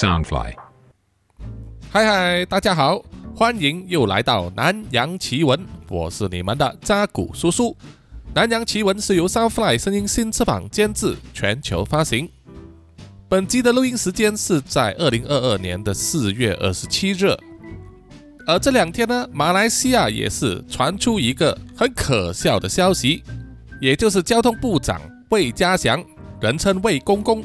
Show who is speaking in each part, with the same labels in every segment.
Speaker 1: Soundfly，
Speaker 2: 嗨嗨，大家好，欢迎又来到南洋奇闻，我是你们的扎古叔叔。南洋奇闻是由 Soundfly 声音新翅膀监制，全球发行。本集的录音时间是在二零二二年的四月二十七日，而这两天呢，马来西亚也是传出一个很可笑的消息，也就是交通部长魏家祥，人称魏公公。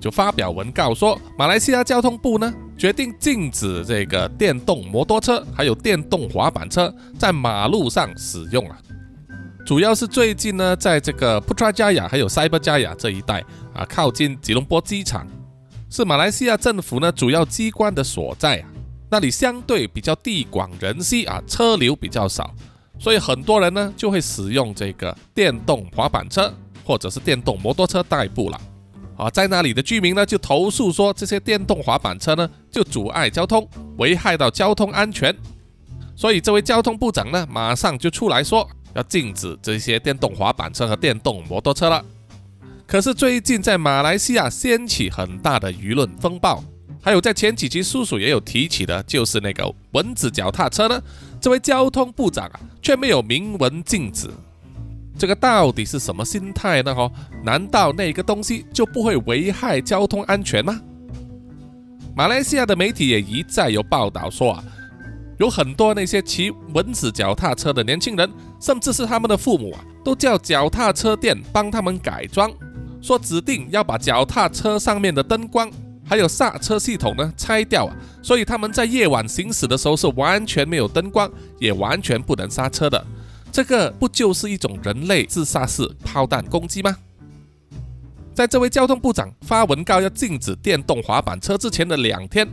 Speaker 2: 就发表文告说，马来西亚交通部呢决定禁止这个电动摩托车还有电动滑板车在马路上使用啊。主要是最近呢，在这个普特拉加雅还有塞巴加雅这一带啊，靠近吉隆坡机场，是马来西亚政府呢主要机关的所在啊。那里相对比较地广人稀啊，车流比较少，所以很多人呢就会使用这个电动滑板车或者是电动摩托车代步了。啊，在那里的居民呢，就投诉说这些电动滑板车呢，就阻碍交通，危害到交通安全。所以这位交通部长呢，马上就出来说要禁止这些电动滑板车和电动摩托车了。可是最近在马来西亚掀起很大的舆论风暴，还有在前几期叔叔也有提起的，就是那个蚊子脚踏车呢，这位交通部长啊，却没有明文禁止。这个到底是什么心态呢？哈，难道那个东西就不会危害交通安全吗？马来西亚的媒体也一再有报道说啊，有很多那些骑蚊子脚踏车的年轻人，甚至是他们的父母啊，都叫脚踏车店帮他们改装，说指定要把脚踏车上面的灯光还有刹车系统呢拆掉啊，所以他们在夜晚行驶的时候是完全没有灯光，也完全不能刹车的。这个不就是一种人类自杀式炮弹攻击吗？在这位交通部长发文告要禁止电动滑板车之前的两天，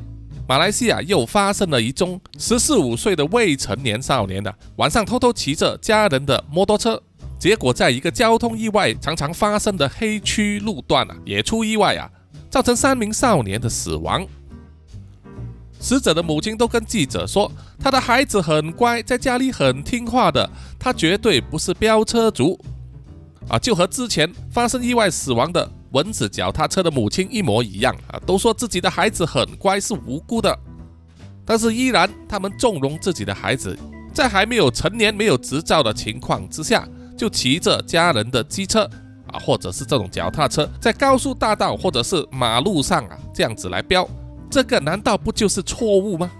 Speaker 2: 马来西亚又发生了一宗十四五岁的未成年少年的晚上偷偷骑着家人的摩托车，结果在一个交通意外常常发生的黑区路段啊，也出意外啊，造成三名少年的死亡。死者的母亲都跟记者说，他的孩子很乖，在家里很听话的，他绝对不是飙车族，啊，就和之前发生意外死亡的蚊子脚踏车的母亲一模一样啊，都说自己的孩子很乖，是无辜的，但是依然他们纵容自己的孩子，在还没有成年、没有执照的情况之下，就骑着家人的机车啊，或者是这种脚踏车，在高速大道或者是马路上啊，这样子来飙。这个难道不就是错误吗？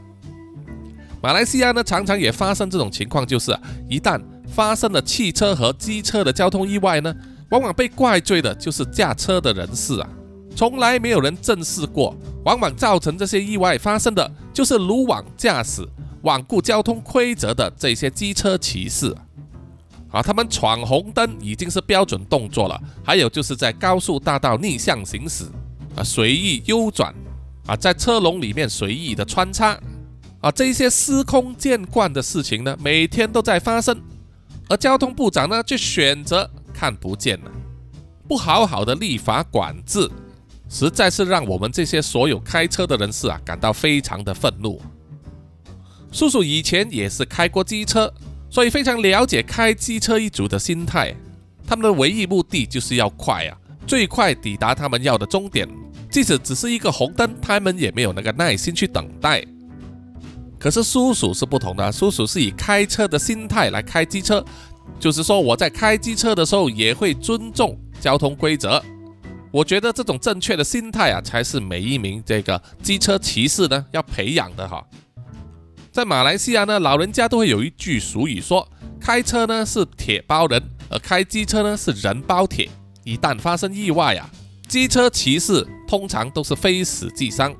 Speaker 2: 马来西亚呢，常常也发生这种情况，就是一旦发生了汽车和机车的交通意外呢，往往被怪罪的就是驾车的人士啊，从来没有人正视过，往往造成这些意外发生的就是鲁莽驾驶、罔顾交通规则的这些机车骑士啊，他们闯红灯已经是标准动作了，还有就是在高速大道逆向行驶啊，随意右转。啊，在车龙里面随意的穿插，啊，这一些司空见惯的事情呢，每天都在发生，而交通部长呢，却选择看不见了，不好好的立法管制，实在是让我们这些所有开车的人士啊，感到非常的愤怒。叔叔以前也是开过机车，所以非常了解开机车一族的心态，他们的唯一目的就是要快啊，最快抵达他们要的终点。即使只是一个红灯，他们也没有那个耐心去等待。可是叔叔是不同的，叔叔是以开车的心态来开机车，就是说我在开机车的时候也会尊重交通规则。我觉得这种正确的心态啊，才是每一名这个机车骑士呢要培养的哈。在马来西亚呢，老人家都会有一句俗语说：开车呢是铁包人，而开机车呢是人包铁。一旦发生意外啊！机车骑士通常都是非死即伤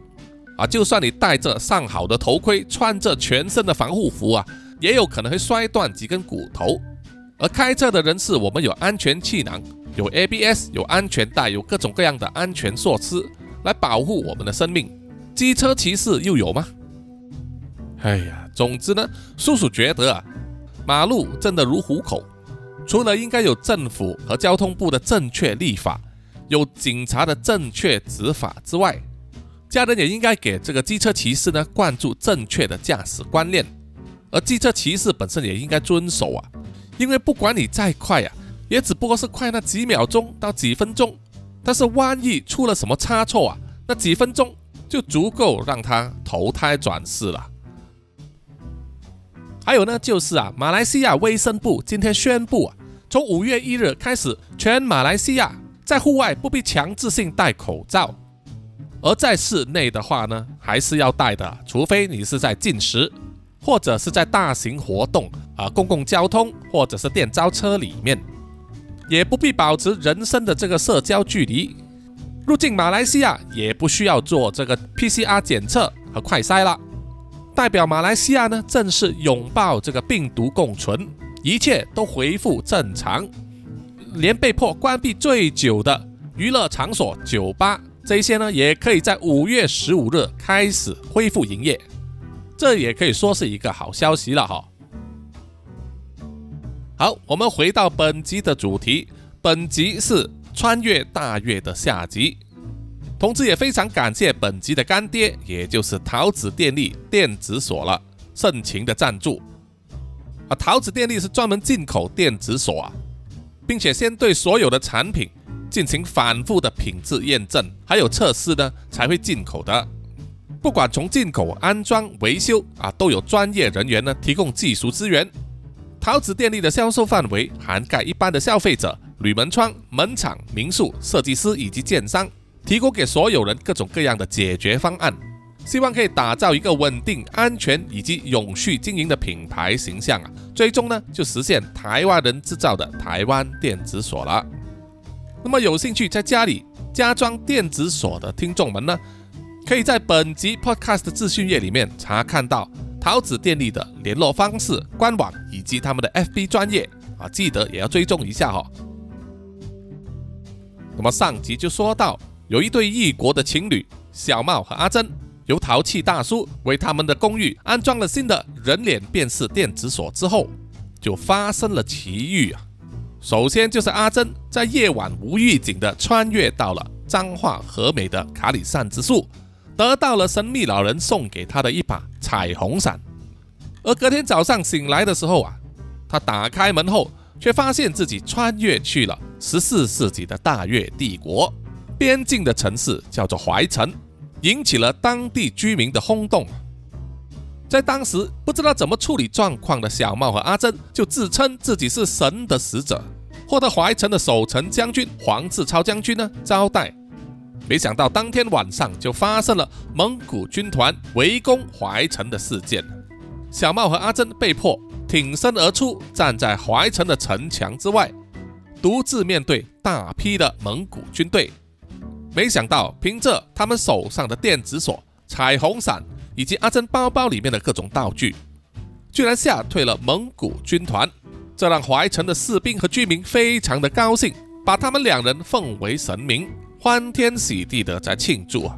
Speaker 2: 啊！就算你戴着上好的头盔，穿着全身的防护服啊，也有可能会摔断几根骨头。而开车的人士，我们有安全气囊，有 ABS，有安全带，有各种各样的安全措施来保护我们的生命。机车骑士又有吗？哎呀，总之呢，叔叔觉得啊，马路真的如虎口，除了应该有政府和交通部的正确立法。有警察的正确执法之外，家人也应该给这个机车骑士呢灌注正确的驾驶观念，而机车骑士本身也应该遵守啊，因为不管你再快啊，也只不过是快那几秒钟到几分钟，但是万一出了什么差错啊，那几分钟就足够让他投胎转世了。还有呢，就是啊，马来西亚卫生部今天宣布啊，从五月一日开始，全马来西亚在户外不必强制性戴口罩，而在室内的话呢，还是要戴的，除非你是在进食或者是在大型活动啊，公共交通或者是电召车里面，也不必保持人生的这个社交距离。入境马来西亚也不需要做这个 PCR 检测和快筛了。代表马来西亚呢，正式拥抱这个病毒共存，一切都恢复正常，连被迫关闭最久的娱乐场所、酒吧这些呢，也可以在五月十五日开始恢复营业，这也可以说是一个好消息了哈。好，我们回到本集的主题，本集是穿越大月的下集。同时，也非常感谢本集的干爹，也就是桃子电力电子锁了，盛情的赞助。啊，桃子电力是专门进口电子锁啊，并且先对所有的产品进行反复的品质验证，还有测试呢，才会进口的。不管从进口、安装、维修啊，都有专业人员呢提供技术资源。桃子电力的销售范围涵盖一般的消费者、铝门窗、门厂、民宿设计师以及建商。提供给所有人各种各样的解决方案，希望可以打造一个稳定、安全以及永续经营的品牌形象啊！最终呢，就实现台湾人制造的台湾电子锁了。那么有兴趣在家里加装电子锁的听众们呢，可以在本集 Podcast 的资讯页里面查看到桃子电力的联络方式、官网以及他们的 FB 专业啊，记得也要追踪一下哈。那么上集就说到。有一对异国的情侣小茂和阿珍，由淘气大叔为他们的公寓安装了新的人脸辨识电子锁之后，就发生了奇遇啊！首先就是阿珍在夜晚无预警的穿越到了彰化和美的卡里善之树，得到了神秘老人送给他的一把彩虹伞。而隔天早上醒来的时候啊，他打开门后，却发现自己穿越去了十四世纪的大越帝国。边境的城市叫做怀城，引起了当地居民的轰动。在当时不知道怎么处理状况的小茂和阿珍，就自称自己是神的使者，获得怀城的守城将军黄志超将军呢招待。没想到当天晚上就发生了蒙古军团围攻怀城的事件，小茂和阿珍被迫挺身而出，站在怀城的城墙之外，独自面对大批的蒙古军队。没想到，凭着他们手上的电子锁、彩虹伞以及阿珍包包里面的各种道具，居然吓退了蒙古军团。这让怀城的士兵和居民非常的高兴，把他们两人奉为神明，欢天喜地的在庆祝啊。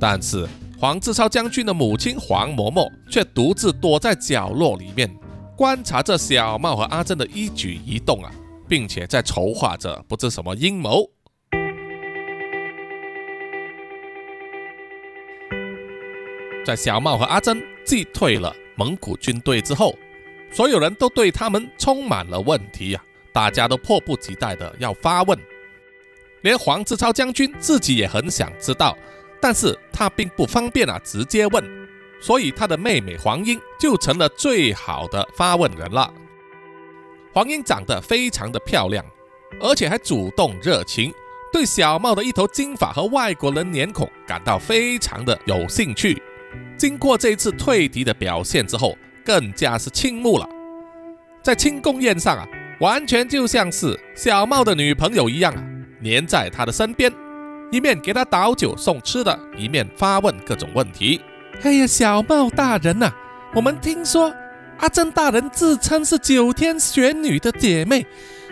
Speaker 2: 但是黄志超将军的母亲黄嬷嬷却独自躲在角落里面，观察着小茂和阿珍的一举一动啊，并且在筹划着不知什么阴谋。在小茂和阿珍击退了蒙古军队之后，所有人都对他们充满了问题呀！大家都迫不及待的要发问，连黄志超将军自己也很想知道，但是他并不方便啊直接问，所以他的妹妹黄英就成了最好的发问人了。黄英长得非常的漂亮，而且还主动热情，对小茂的一头金发和外国人脸孔感到非常的有兴趣。经过这一次退敌的表现之后，更加是倾慕了。在庆功宴上啊，完全就像是小茂的女朋友一样啊，黏在他的身边，一面给他倒酒送吃的，一面发问各种问题。哎呀，小茂大人呐，我们听说阿珍大人自称是九天玄女的姐妹，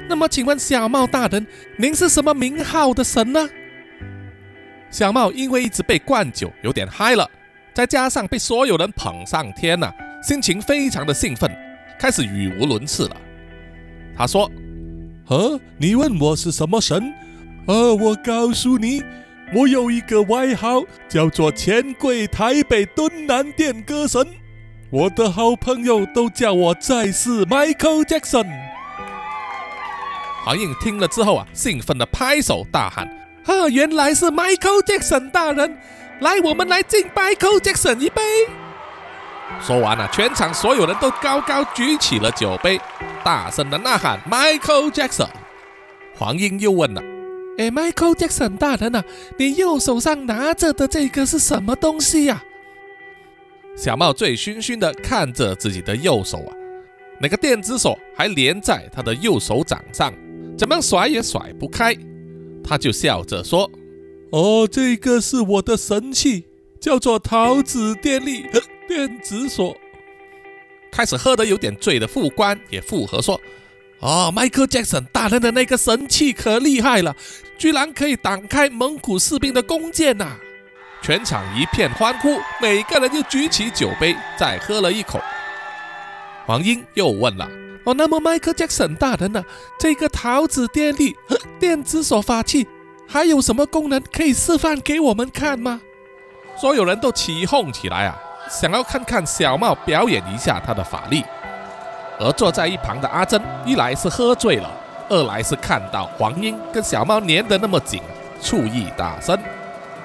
Speaker 2: 那么请问小茂大人，您是什么名号的神呢？小茂因为一直被灌酒，有点嗨了。再加上被所有人捧上天呐，心情非常的兴奋，开始语无伦次了。他说：“
Speaker 1: 呃，你问我是什么神？呃，我告诉你，我有一个外号，叫做钱柜台北敦南店歌神。我的好朋友都叫我再世 Michael Jackson。”
Speaker 2: 黄英听了之后啊，兴奋的拍手大喊：“啊，原来是 Michael Jackson 大人！”来，我们来敬 Michael Jackson 一杯。说完了，全场所有人都高高举起了酒杯，大声的呐喊 Michael Jackson。黄英又问了：“哎，Michael Jackson 大人啊，你右手上拿着的这个是什么东西呀？”小茂醉醺醺的看着自己的右手啊，那个电子锁还连在他的右手掌上，怎么甩也甩不开。他就笑着说：“
Speaker 1: 哦，这个是我的神器，叫做桃子电力 电子锁。”
Speaker 2: 开始喝得有点醉的副官也附和说：“哦，迈克杰克逊大人的那个神器可厉害了，居然可以挡开蒙古士兵的弓箭呐！”全场一片欢呼，每个人又举起酒杯，再喝了一口。黄英又问了：“哦，那么迈克杰克逊大人呢？这个桃子电力 电子锁法器还有什么功能可以示范给我们看吗？”所有人都起哄起来啊，想要看看小茂表演一下他的法力。而坐在一旁的阿珍，一来是喝醉了，二来是看到黄英跟小猫粘得那么紧，醋意大生。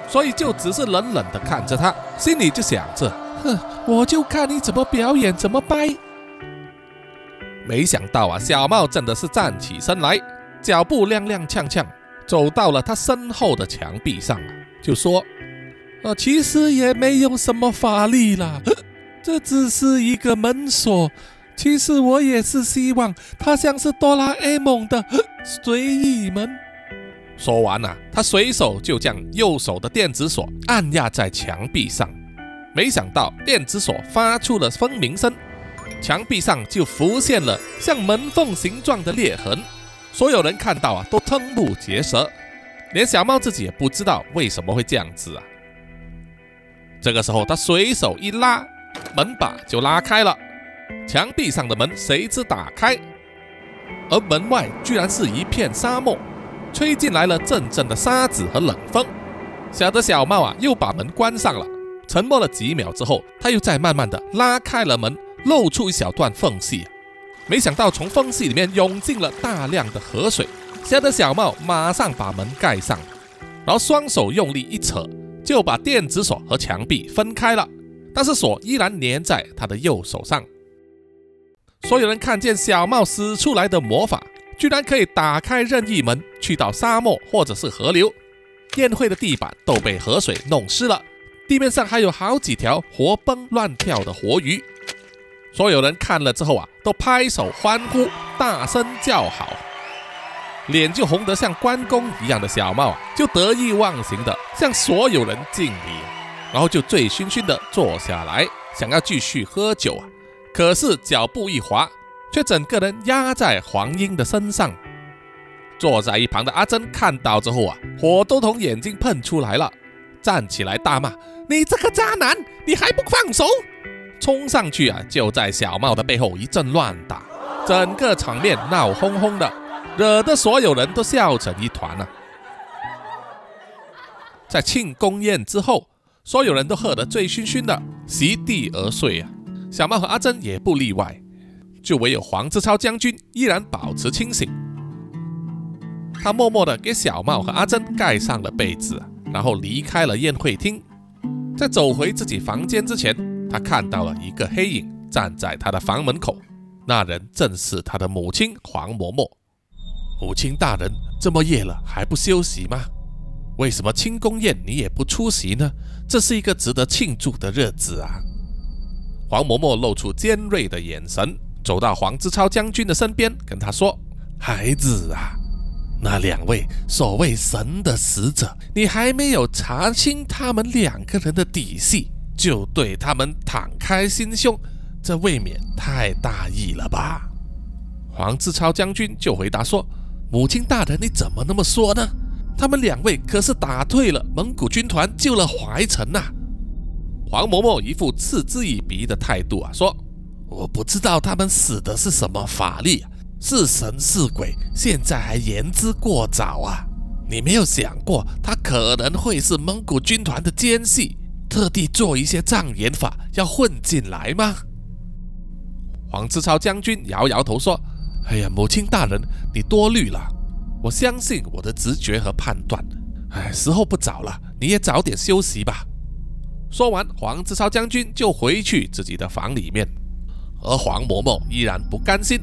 Speaker 2: 所以就只是冷冷的看着他，心里就想着：哼，我就看你怎么表演，怎么掰。没想到啊，小茂真的是站起身来，脚步踉踉跄跄，走到了他身后的墙壁上，就说：“啊，其实也没有什么法力啦，这只是一个门锁。其实我也是希望它像是哆啦 A 梦的 随意门。”说完了，他随手就将右手的电子锁按压在墙壁上，没想到电子锁发出了蜂鸣声，墙壁上就浮现了像门缝形状的裂痕。所有人看到啊，都瞠目结舌，连小猫自己也不知道为什么会这样子啊。这个时候，他随手一拉，门把就拉开了，墙壁上的门随之打开，而门外居然是一片沙漠。吹进来了阵阵的沙子和冷风，小的小猫啊又把门关上了。沉默了几秒之后，他又再慢慢的拉开了门，露出一小段缝隙。没想到从缝隙里面涌进了大量的河水，吓得小茂马上把门盖上，然后双手用力一扯，就把电子锁和墙壁分开了。但是锁依然粘在他的右手上。所有人看见小茂使出来的魔法。居然可以打开任意门，去到沙漠或者是河流。宴会的地板都被河水弄湿了，地面上还有好几条活蹦乱跳的活鱼。所有人看了之后啊，都拍手欢呼，大声叫好。脸就红得像关公一样的小茂啊，就得意忘形的向所有人敬礼，然后就醉醺醺的坐下来，想要继续喝酒啊，可是脚步一滑。却整个人压在黄英的身上。坐在一旁的阿珍看到之后啊，火都从眼睛喷出来了，站起来大骂：“你这个渣男，你还不放手！”冲上去啊，就在小茂的背后一阵乱打，整个场面闹哄哄的，惹得所有人都笑成一团啊。在庆功宴之后，所有人都喝得醉醺醺的，席地而睡啊。小茂和阿珍也不例外。就唯有黄志超将军依然保持清醒，他默默地给小茂和阿珍盖上了被子，然后离开了宴会厅。在走回自己房间之前，他看到了一个黑影站在他的房门口，那人正是他的母亲黄嬷嬷。母亲大人，这么夜了还不休息吗？为什么庆功宴你也不出席呢？这是一个值得庆祝的日子啊！黄嬷嬷露出尖锐的眼神。走到黄志超将军的身边，跟他说：“孩子啊，那两位所谓神的使者，你还没有查清他们两个人的底细，就对他们敞开心胸，这未免太大意了吧？”黄志超将军就回答说：“母亲大人，你怎么那么说呢？他们两位可是打退了蒙古军团，救了怀城呐！”黄嬷嬷一副嗤之以鼻的态度啊，说。我不知道他们使的是什么法力，是神是鬼，现在还言之过早啊！你没有想过他可能会是蒙古军团的奸细，特地做一些障眼法要混进来吗？黄志超将军摇摇头说：“哎呀，母亲大人，你多虑了。我相信我的直觉和判断。哎，时候不早了，你也早点休息吧。”说完，黄志超将军就回去自己的房里面，而黄嬷嬷依然不甘心，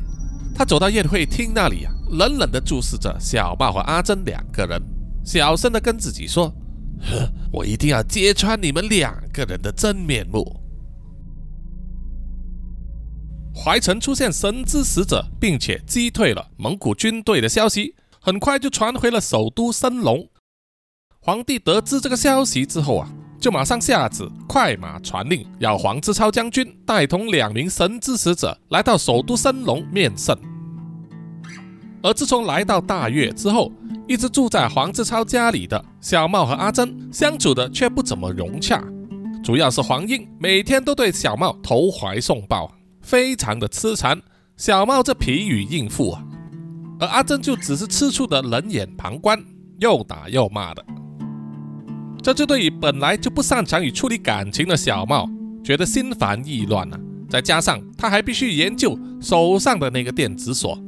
Speaker 2: 她走到宴会厅那里啊，冷冷地注视着小茂和阿珍两个人，小声地跟自己说：“呵，我一定要揭穿你们两个人的真面目。”淮城出现神之使者，并且击退了蒙古军队的消息，很快就传回了首都升龙。皇帝得知这个消息之后啊。就马上下旨，快马传令，要黄之超将军带同两名神之使者来到首都升龙面圣。而自从来到大越之后，一直住在黄志超家里的小茂和阿珍相处的却不怎么融洽，主要是黄英每天都对小茂投怀送抱，非常的痴缠。小茂这疲于应付啊，而阿珍就只是吃醋的冷眼旁观，又打又骂的。这就对于本来就不擅长于处理感情的小茂觉得心烦意乱了，再加上他还必须研究手上的那个电子锁。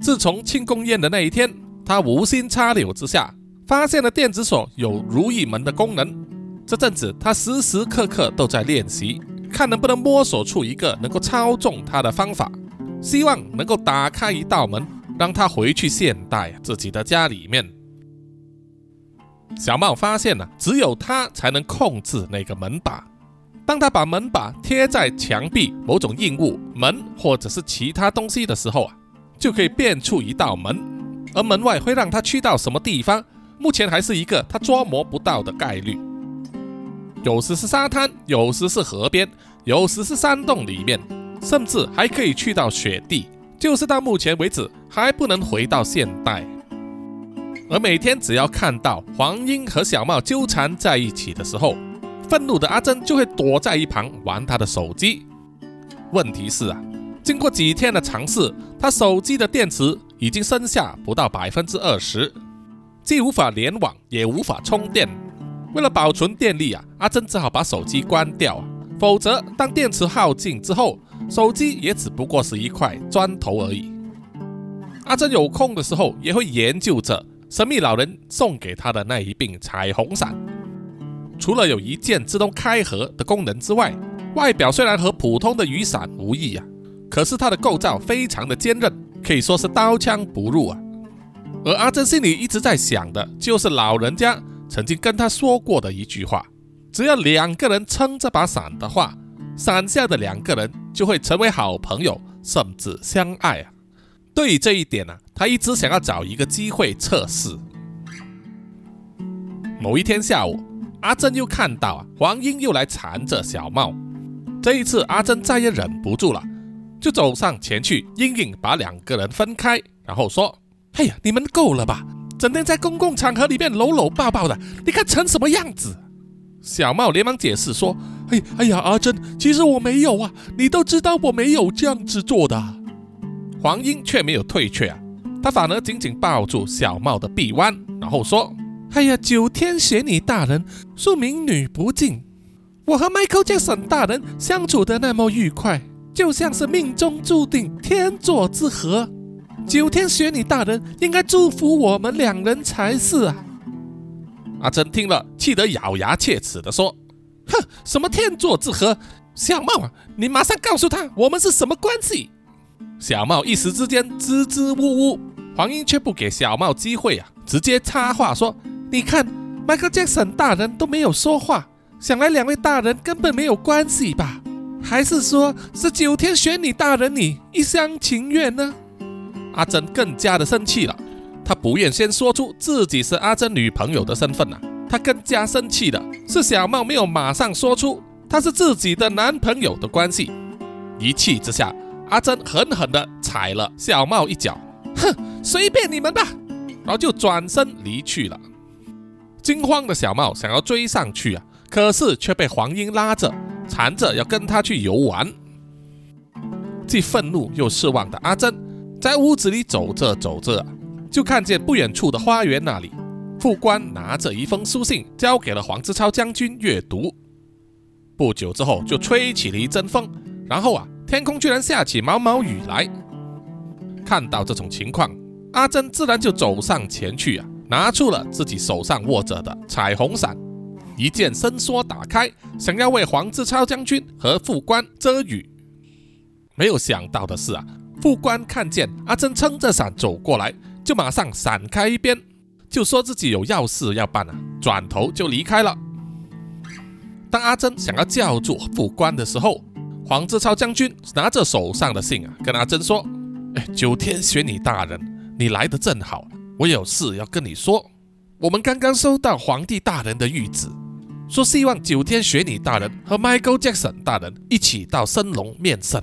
Speaker 2: 自从庆功宴的那一天，他无心插柳之下发现了电子锁有如意门的功能。这阵子他时时刻刻都在练习，看能不能摸索出一个能够操纵他的方法，希望能够打开一道门，让他回去现代自己的家里面。小茂发现了，只有他才能控制那个门把。当他把门把贴在墙壁、某种硬物、门或者是其他东西的时候啊，就可以变出一道门。而门外会让他去到什么地方，目前还是一个他捉摸不到的概率。有时是沙滩，有时是河边，有时是山洞里面，甚至还可以去到雪地。就是到目前为止还不能回到现代。而每天只要看到黄英和小茂纠缠在一起的时候，愤怒的阿珍就会躲在一旁玩他的手机。问题是啊，经过几天的尝试，他手机的电池已经剩下不到百分之二十，既无法联网，也无法充电。为了保存电力啊，阿珍只好把手机关掉，否则当电池耗尽之后，手机也只不过是一块砖头而已。阿珍有空的时候也会研究着。神秘老人送给他的那一柄彩虹伞，除了有一键自动开合的功能之外，外表虽然和普通的雨伞无异啊，可是它的构造非常的坚韧，可以说是刀枪不入啊。而阿珍心里一直在想的就是老人家曾经跟他说过的一句话：只要两个人撑这把伞的话，伞下的两个人就会成为好朋友，甚至相爱啊。对于这一点呢，他一直想要找一个机会测试。某一天下午，阿珍又看到啊，黄英又来缠着小茂。这一次，阿珍再也忍不住了，就走上前去，硬硬把两个人分开，然后说：“哎呀，你们够了吧？整天在公共场合里面搂搂抱抱的，你看成什么样子？”小茂连忙解释说：“哎哎呀，阿珍，其实我没有啊，你都知道我没有这样子做的。”黄英却没有退却啊，他反而紧紧抱住小茂的臂弯，然后说：“哎呀，九天玄女大人恕民女不敬，我和 Michael Jackson 大人相处的那么愉快，就像是命中注定天作之合。九天玄女大人应该祝福我们两人才是啊！”阿珍听了，气得咬牙切齿地说：“哼，什么天作之合？小茂啊，你马上告诉他我们是什么关系！”小茂一时之间支支吾吾，黄英却不给小茂机会啊，直接插话说：“你看，迈克杰森大人都没有说话，想来两位大人根本没有关系吧？还是说是九天玄女大人你一厢情愿呢？”阿珍更加的生气了，她不愿先说出自己是阿珍女朋友的身份呐，她更加生气的是小茂没有马上说出他是自己的男朋友的关系，一气之下。阿珍狠狠地踩了小茂一脚，哼，随便你们吧，然后就转身离去了。惊慌的小茂想要追上去啊，可是却被黄英拉着，缠着要跟他去游玩。既愤怒又失望的阿珍在屋子里走着走着，就看见不远处的花园那里，副官拿着一封书信交给了黄志超将军阅读。不久之后，就吹起了一阵风，然后啊。天空居然下起毛毛雨来！看到这种情况，阿珍自然就走上前去啊，拿出了自己手上握着的彩虹伞，一剑伸缩打开，想要为黄志超将军和副官遮雨。没有想到的是啊，副官看见阿珍撑着伞走过来，就马上闪开一边，就说自己有要事要办啊，转头就离开了。当阿珍想要叫住副官的时候，黄志超将军拿着手上的信啊，跟阿珍说：“哎，九天玄女大人，你来的正好，我有事要跟你说。我们刚刚收到皇帝大人的谕旨，说希望九天玄女大人和 Michael Jackson 大人一起到升龙面圣。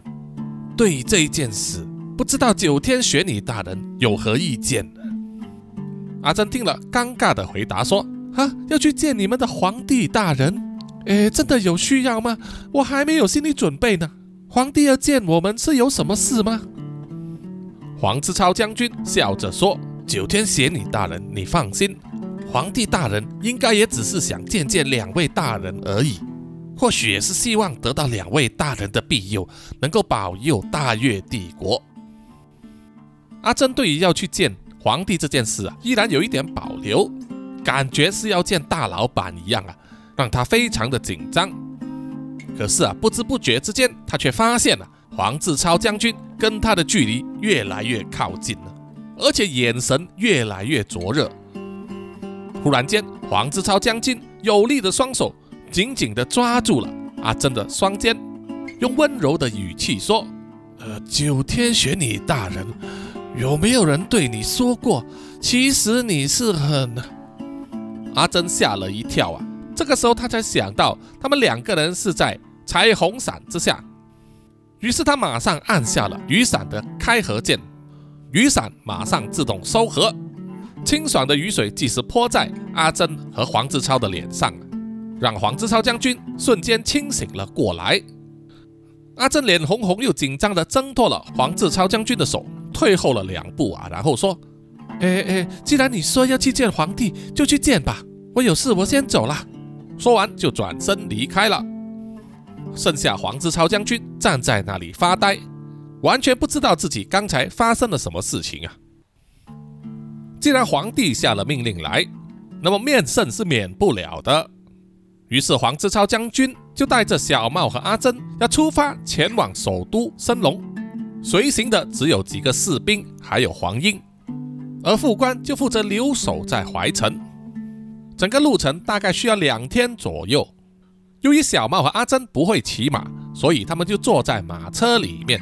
Speaker 2: 对于这一件事，不知道九天玄女大人有何意见？”阿珍听了，尴尬的回答说：“啊，要去见你们的皇帝大人。”哎，真的有需要吗？我还没有心理准备呢。皇帝要见我们是有什么事吗？黄志超将军笑着说：“九天玄女大人，你放心，皇帝大人应该也只是想见见两位大人而已，或许也是希望得到两位大人的庇佑，能够保佑大越帝国。”阿珍对于要去见皇帝这件事啊，依然有一点保留，感觉是要见大老板一样啊。让他非常的紧张，可是啊，不知不觉之间，他却发现了黄志超将军跟他的距离越来越靠近了，而且眼神越来越灼热。忽然间，黄志超将军有力的双手紧紧地抓住了阿珍的双肩，用温柔的语气说：“呃，九天玄女大人，有没有人对你说过，其实你是很……”阿珍吓了一跳啊！这个时候，他才想到他们两个人是在彩虹伞之下，于是他马上按下了雨伞的开合键，雨伞马上自动收合，清爽的雨水即时泼在阿珍和黄志超的脸上，让黄志超将军瞬间清醒了过来。阿珍脸红红又紧张的挣脱了黄志超将军的手，退后了两步啊，然后说：“哎哎，既然你说要去见皇帝，就去见吧，我有事，我先走了。”说完就转身离开了，剩下黄志超将军站在那里发呆，完全不知道自己刚才发生了什么事情啊！既然皇帝下了命令来，那么面圣是免不了的。于是黄志超将军就带着小茂和阿珍要出发前往首都升龙，随行的只有几个士兵，还有黄英，而副官就负责留守在怀城。整个路程大概需要两天左右。由于小茂和阿珍不会骑马，所以他们就坐在马车里面，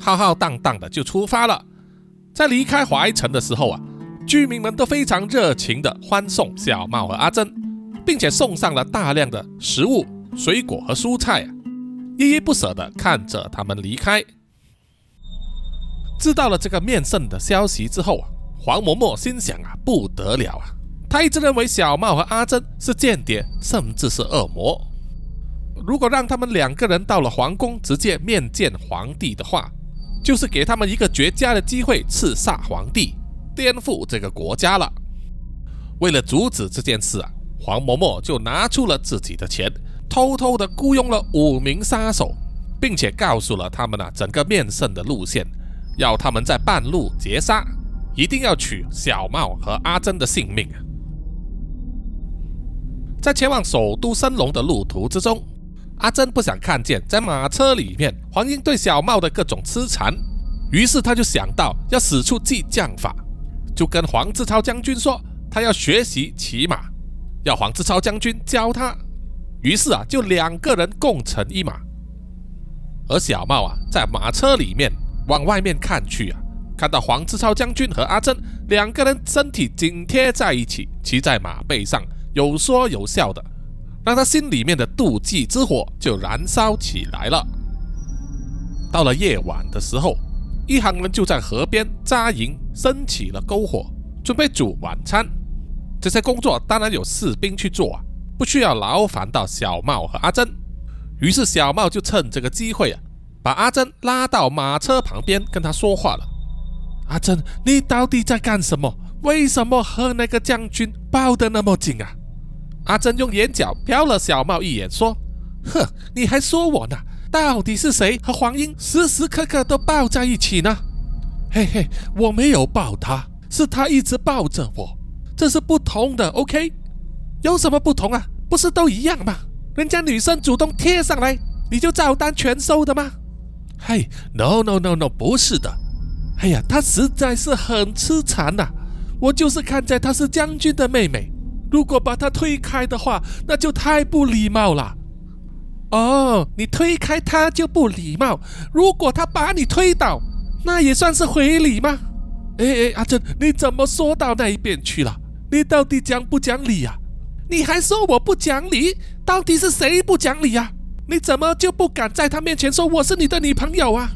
Speaker 2: 浩浩荡荡的就出发了。在离开怀城的时候啊，居民们都非常热情的欢送小茂和阿珍，并且送上了大量的食物、水果和蔬菜，依依不舍的看着他们离开。知道了这个面圣的消息之后啊，黄嬷嬷心想啊，不得了啊！他一直认为小茂和阿珍是间谍，甚至是恶魔。如果让他们两个人到了皇宫直接面见皇帝的话，就是给他们一个绝佳的机会刺杀皇帝，颠覆这个国家了。为了阻止这件事啊，黄嬷嬷就拿出了自己的钱，偷偷的雇佣了五名杀手，并且告诉了他们啊整个面圣的路线，要他们在半路截杀，一定要取小茂和阿珍的性命。在前往首都升龙的路途之中，阿珍不想看见在马车里面黄英对小茂的各种痴缠，于是他就想到要使出激将法，就跟黄志超将军说，他要学习骑马，要黄志超将军教他。于是啊，就两个人共乘一马，而小茂啊，在马车里面往外面看去啊，看到黄志超将军和阿珍两个人身体紧贴在一起，骑在马背上。有说有笑的，让他心里面的妒忌之火就燃烧起来了。到了夜晚的时候，一行人就在河边扎营，升起了篝火，准备煮晚餐。这些工作当然有士兵去做啊，不需要劳烦到小茂和阿珍。于是小茂就趁这个机会啊，把阿珍拉到马车旁边，跟他说话了：“阿珍，你到底在干什么？为什么和那个将军抱得那么紧啊？”阿珍用眼角瞟了小茂一眼，说：“哼，你还说我呢？到底是谁和黄英时时刻刻都抱在一起呢？”“嘿嘿，我没有抱他，是他一直抱着我，这是不同的。”“OK，有什么不同啊？不是都一样吗？人家女生主动贴上来，你就照单全收的吗？
Speaker 1: 嘿，no no no no，不是的。
Speaker 2: 哎呀，她实在是很痴缠呐！我就是看在她是将军的妹妹，如果把她推开的话，那就太不礼貌了。哦，你推开她就不礼貌，如果她把你推倒，那也算是回礼吗？
Speaker 1: 哎哎，阿珍，你怎么说到那一边去了？你到底讲不讲理呀？
Speaker 2: 你还说我不讲理？到底是谁不讲理呀？你怎么就不敢在他面前说我是你的女朋友啊？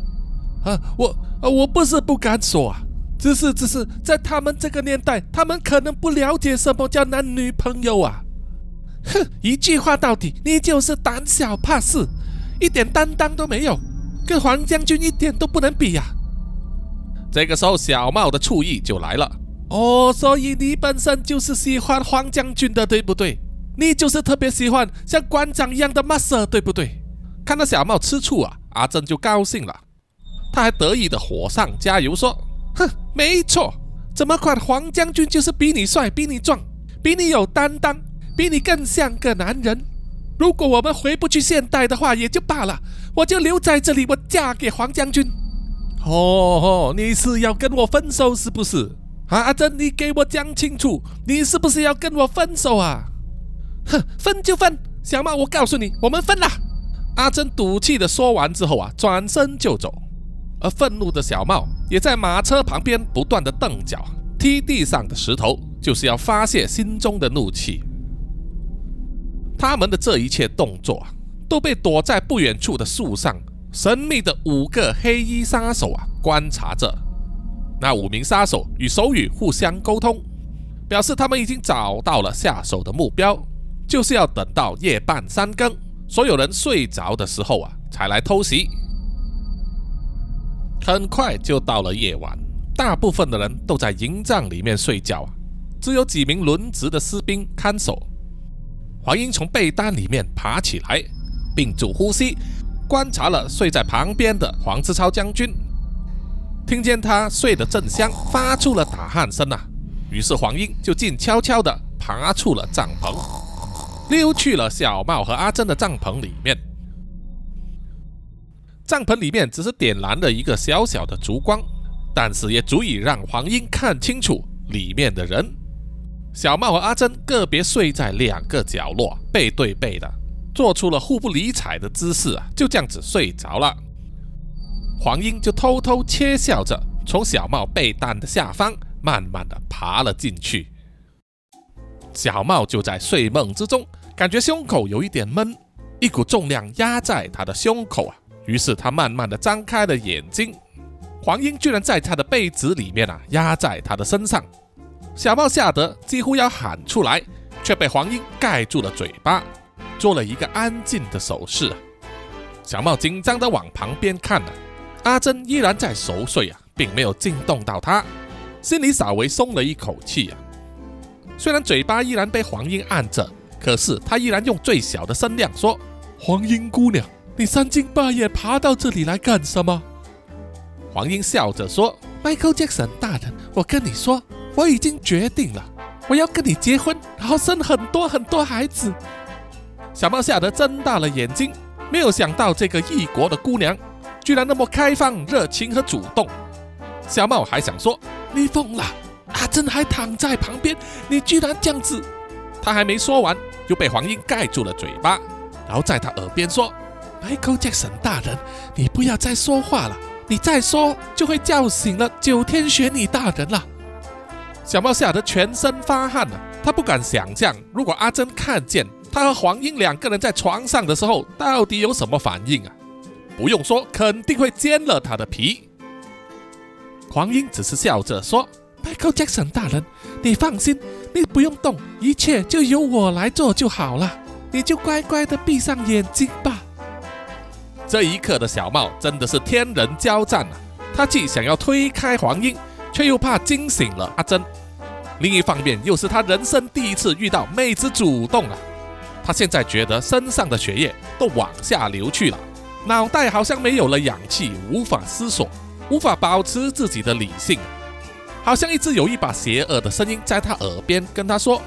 Speaker 1: 啊，我啊，我不是不敢说啊，只是只是在他们这个年代，他们可能不了解什么叫男女朋友啊。
Speaker 2: 哼，一句话到底，你就是胆小怕事，一点担当都没有，跟黄将军一点都不能比呀。这个时候，小茂的醋意就来了。哦，所以你本身就是喜欢黄将军的，对不对？你就是特别喜欢像馆长一样的 master，对不对？看到小茂吃醋啊，阿珍就高兴了，他还得意的火上加油说：“哼，没错，怎么看黄将军就是比你帅，比你壮，比你有担当，比你更像个男人。如果我们回不去现代的话，也就罢了，我就留在这里，我嫁给黄将军。”
Speaker 1: 哦哦，你是要跟我分手是不是？
Speaker 2: 啊，阿珍，你给我讲清楚，你是不是要跟我分手啊？哼，分就分，小茂，我告诉你，我们分了。阿珍赌气的说完之后啊，转身就走。而愤怒的小茂也在马车旁边不断的蹬脚，踢地上的石头，就是要发泄心中的怒气。他们的这一切动作啊，都被躲在不远处的树上。神秘的五个黑衣杀手啊，观察着。那五名杀手与手语互相沟通，表示他们已经找到了下手的目标，就是要等到夜半三更，所有人睡着的时候啊，才来偷袭。很快就到了夜晚，大部分的人都在营帐里面睡觉，只有几名轮值的士兵看守。黄英从被单里面爬起来，屏住呼吸。观察了睡在旁边的黄志超将军，听见他睡得正香，发出了打鼾声啊。于是黄英就静悄悄地爬出了帐篷，溜去了小茂和阿珍的帐篷里面。帐篷里面只是点燃了一个小小的烛光，但是也足以让黄英看清楚里面的人。小茂和阿珍个别睡在两个角落，背对背的。做出了互不理睬的姿势啊，就这样子睡着了。黄英就偷偷窃笑着从小茂被单的下方慢慢的爬了进去。小茂就在睡梦之中，感觉胸口有一点闷，一股重量压在他的胸口啊。于是他慢慢的张开了眼睛，黄英居然在他的被子里面啊，压在他的身上。小茂吓得几乎要喊出来，却被黄英盖住了嘴巴。做了一个安静的手势，小茂紧张的往旁边看了，阿珍依然在熟睡啊，并没有惊动到他，心里稍微松了一口气啊。虽然嘴巴依然被黄英按着，可是他依然用最小的声量说：“
Speaker 1: 黄英姑娘，你三更半夜爬到这里来干什么？”
Speaker 2: 黄英笑着说：“Michael Jackson 大人，我跟你说，我已经决定了，我要跟你结婚，然后生很多很多孩子。”小猫吓得睁大了眼睛，没有想到这个异国的姑娘居然那么开放、热情和主动。小猫还想说：“你疯了！”阿珍还躺在旁边，你居然这样子！他还没说完，就被黄英盖住了嘴巴，然后在他耳边说：“Michael Jackson 大人，你不要再说话了，你再说就会叫醒了九天玄女大人了。”小猫吓得全身发汗了，他不敢想象，如果阿珍看见。他和黄英两个人在床上的时候，到底有什么反应啊？不用说，肯定会煎了他的皮。黄英只是笑着说：“Michael Jackson 大人，你放心，你不用动，一切就由我来做就好了，你就乖乖的闭上眼睛吧。”这一刻的小茂真的是天人交战啊！他既想要推开黄英，却又怕惊醒了阿珍。另一方面，又是他人生第一次遇到妹子主动啊！他现在觉得身上的血液都往下流去了，脑袋好像没有了氧气，无法思索，无法保持自己的理性，好像一直有一把邪恶的声音在他耳边跟他说：“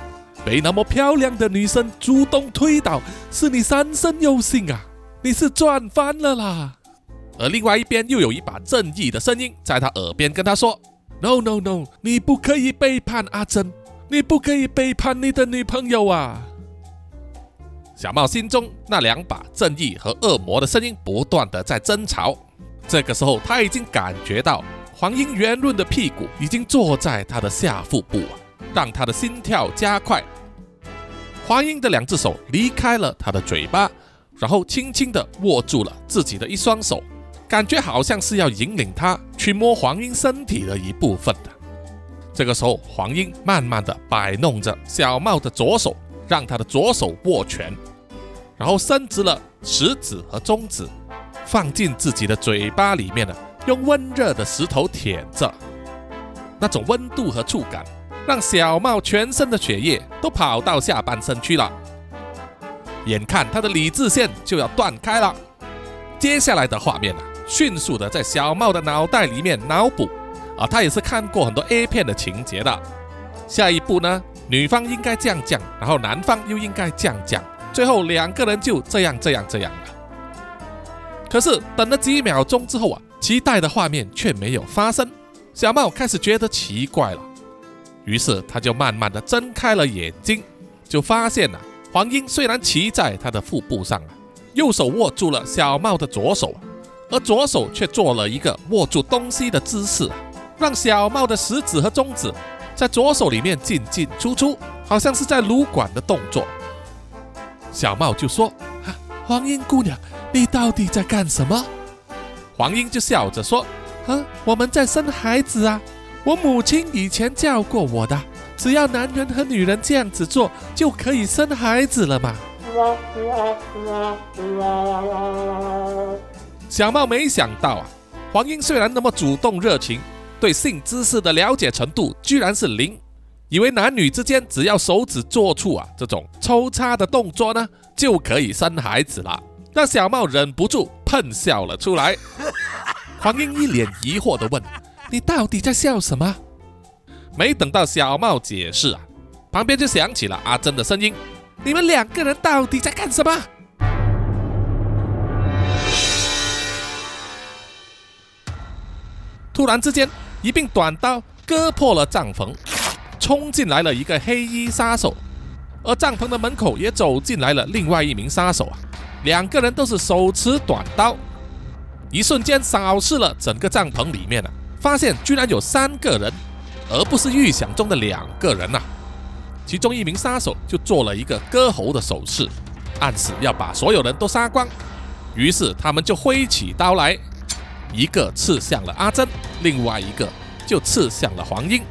Speaker 1: 被那么漂亮的女生主动推倒，是你三生有幸啊！你是赚翻了啦！
Speaker 2: 而另外一边又有一把正义的声音在他耳边跟他说
Speaker 1: ：“No No No，你不可以背叛阿珍，你不可以背叛你的女朋友啊！”
Speaker 2: 小茂心中那两把正义和恶魔的声音不断的在争吵。这个时候，他已经感觉到黄英圆润的屁股已经坐在他的下腹部，让他的心跳加快。黄英的两只手离开了他的嘴巴，然后轻轻地握住了自己的一双手，感觉好像是要引领他去摸黄英身体的一部分的。这个时候，黄英慢慢地摆弄着小茂的左手，让他的左手握拳。然后伸直了食指和中指，放进自己的嘴巴里面呢，用温热的石头舔着，那种温度和触感，让小茂全身的血液都跑到下半身去了。眼看他的理智线就要断开了，接下来的画面啊，迅速的在小茂的脑袋里面脑补，啊，他也是看过很多 A 片的情节的。下一步呢，女方应该这样讲，然后男方又应该这样讲。最后两个人就这样这样这样了。可是等了几秒钟之后啊，期待的画面却没有发生。小茂开始觉得奇怪了，于是他就慢慢的睁开了眼睛，就发现了黄英虽然骑在他的腹部上啊，右手握住了小茂的左手，而左手却做了一个握住东西的姿势，让小茂的食指和中指在左手里面进进出出，好像是在撸管的动作。小茂就说：“哈
Speaker 1: 黄英姑娘，你到底在干什么？”
Speaker 2: 黄英就笑着说：“
Speaker 1: 啊，我们在生孩子啊！我母亲以前教过我的，只要男人和女人这样子做，就可以生孩子了嘛。”
Speaker 2: 小茂没想到啊，黄英虽然那么主动热情，对性知识的了解程度居然是零。以为男女之间只要手指做出啊这种抽插的动作呢，就可以生孩子了，让小茂忍不住喷笑了出来。黄英一脸疑惑地问：“
Speaker 1: 你到底在笑什么？”
Speaker 2: 没等到小茂解释啊，旁边就响起了阿珍的声音：“你们两个人到底在干什么？”突然之间，一柄短刀割破了帐篷。冲进来了一个黑衣杀手，而帐篷的门口也走进来了另外一名杀手啊，两个人都是手持短刀，一瞬间扫视了整个帐篷里面啊，发现居然有三个人，而不是预想中的两个人呐。其中一名杀手就做了一个割喉的手势，暗示要把所有人都杀光。于是他们就挥起刀来，一个刺向了阿珍，另外一个就刺向了黄英。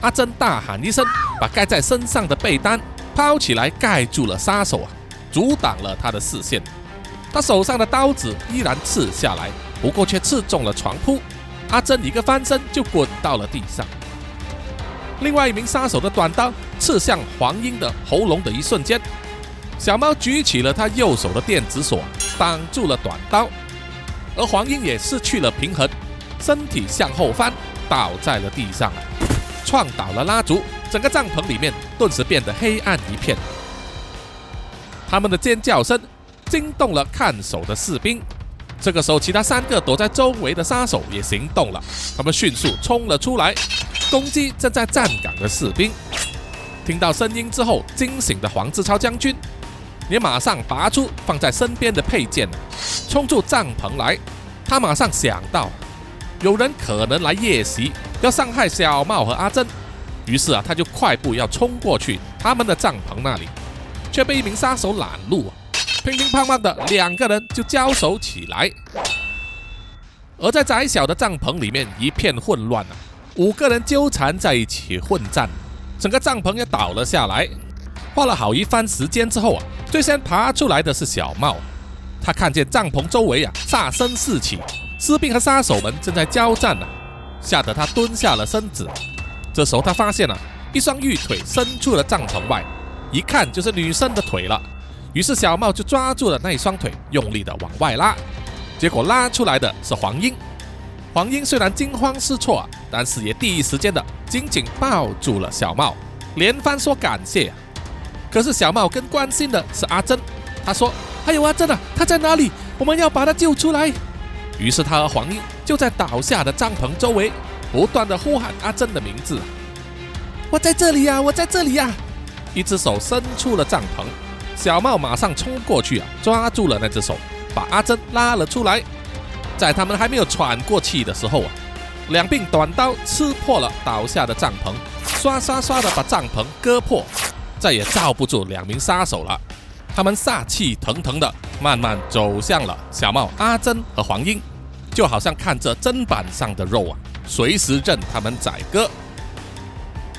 Speaker 2: 阿珍大喊一声，把盖在身上的被单抛起来，盖住了杀手啊，阻挡了他的视线。他手上的刀子依然刺下来，不过却刺中了床铺。阿珍一个翻身就滚到了地上。另外一名杀手的短刀刺向黄英的喉咙的一瞬间，小猫举起了他右手的电子锁，挡住了短刀。而黄英也失去了平衡，身体向后翻，倒在了地上。撞倒了蜡烛，整个帐篷里面顿时变得黑暗一片。他们的尖叫声惊动了看守的士兵。这个时候，其他三个躲在周围的杀手也行动了，他们迅速冲了出来，攻击正在站岗的士兵。听到声音之后，惊醒的黄志超将军你马上拔出放在身边的佩剑，冲出帐篷来。他马上想到。有人可能来夜袭，要伤害小茂和阿珍，于是啊，他就快步要冲过去他们的帐篷那里，却被一名杀手拦路，乒乒乓乓的两个人就交手起来。而在窄小的帐篷里面一片混乱啊，五个人纠缠在一起混战，整个帐篷也倒了下来。花了好一番时间之后啊，最先爬出来的是小茂，他看见帐篷周围啊杀声四起。士兵和杀手们正在交战呢，吓得他蹲下了身子。这时候他发现了一双玉腿伸出了帐篷外，一看就是女生的腿了。于是小茂就抓住了那一双腿，用力的往外拉。结果拉出来的是黄英。黄英虽然惊慌失措，啊但是也第一时间的紧紧抱住了小茂，连番说感谢。可是小茂更关心的是阿珍，他说：“还有阿珍啊，他在哪里？我们要把他救出来。”于是他和黄英就在倒下的帐篷周围不断的呼喊阿珍的名字：“我在这里呀，我在这里呀！”一只手伸出了帐篷，小茂马上冲过去啊，抓住了那只手，把阿珍拉了出来。在他们还没有喘过气的时候啊，两柄短刀刺破了倒下的帐篷，刷刷刷的把帐篷割破，再也罩不住两名杀手了。他们杀气腾腾的慢慢走向了小茂、阿珍和黄英，就好像看着砧板上的肉啊，随时任他们宰割。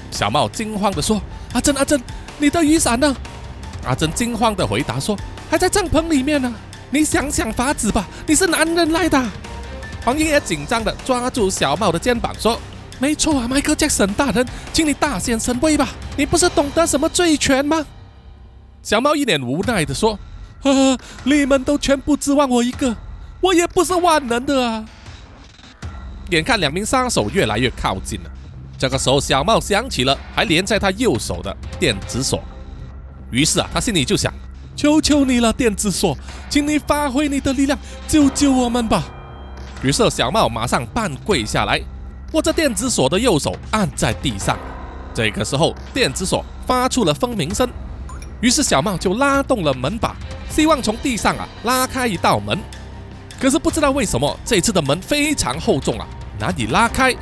Speaker 2: 小茂惊慌地说：“阿珍，阿珍，你的雨伞呢？”阿珍惊慌地回答说：“还在帐篷里面呢。你想想法子吧，你是男人来的。”黄英也紧张地抓住小茂的肩膀说：“没错啊，迈克·杰森大人，请你大显神威吧！你不是懂得什么醉拳吗？”小猫一脸无奈地说：“呵呵，你们都全部指望我一个，我也不是万能的啊！”眼看两名杀手越来越靠近了，这个时候小茂想起了还连在他右手的电子锁，于是啊，他心里就想：“求求你了，电子锁，请你发挥你的力量，救救我们吧！”于是小茂马上半跪下来，握着电子锁的右手按在地上。这个时候，电子锁发出了蜂鸣声。于是小茂就拉动了门把，希望从地上啊拉开一道门。可是不知道为什么，这次的门非常厚重啊，难以拉开。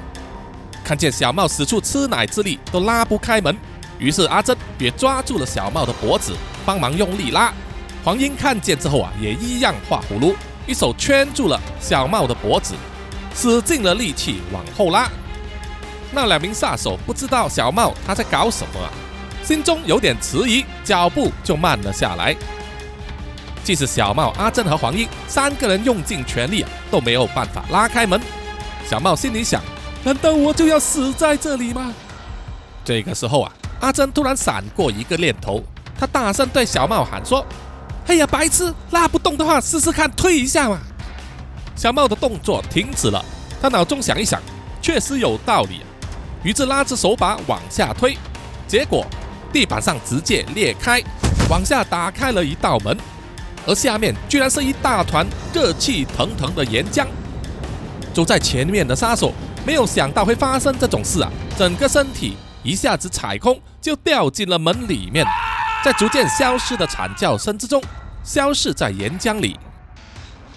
Speaker 2: 看见小茂使出吃奶之力都拉不开门，于是阿珍也抓住了小茂的脖子，帮忙用力拉。黄英看见之后啊，也一样画葫芦，一手圈住了小茂的脖子，使尽了力气往后拉。那两名杀手不知道小茂他在搞什么啊。心中有点迟疑，脚步就慢了下来。即使小茂、阿珍和黄英三个人用尽全力啊，都没有办法拉开门。小茂心里想：难道我就要死在这里吗？这个时候啊，阿珍突然闪过一个念头，他大声对小茂喊说：“哎呀，白痴，拉不动的话，试试看推一下嘛！”小茂的动作停止了，他脑中想一想，确实有道理，于是拉着手把往下推，结果。地板上直接裂开，往下打开了一道门，而下面居然是一大团热气腾腾的岩浆。走在前面的杀手没有想到会发生这种事啊，整个身体一下子踩空，就掉进了门里面，在逐渐消失的惨叫声之中，消失在岩浆里，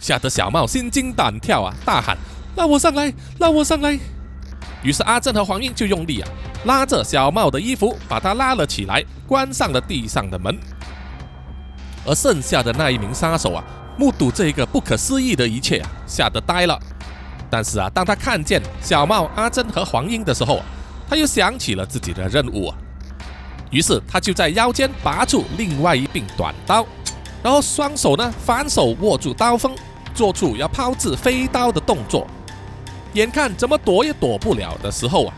Speaker 2: 吓得小茂心惊胆跳啊，大喊：“拉我上来，拉我上来！”于是阿正和黄英就用力啊。拉着小茂的衣服，把他拉了起来，关上了地上的门。而剩下的那一名杀手啊，目睹这个不可思议的一切啊，吓得呆了。但是啊，当他看见小茂、阿珍和黄英的时候，他又想起了自己的任务啊。于是他就在腰间拔出另外一柄短刀，然后双手呢反手握住刀锋，做出要抛掷飞刀的动作。眼看怎么躲也躲不了的时候啊。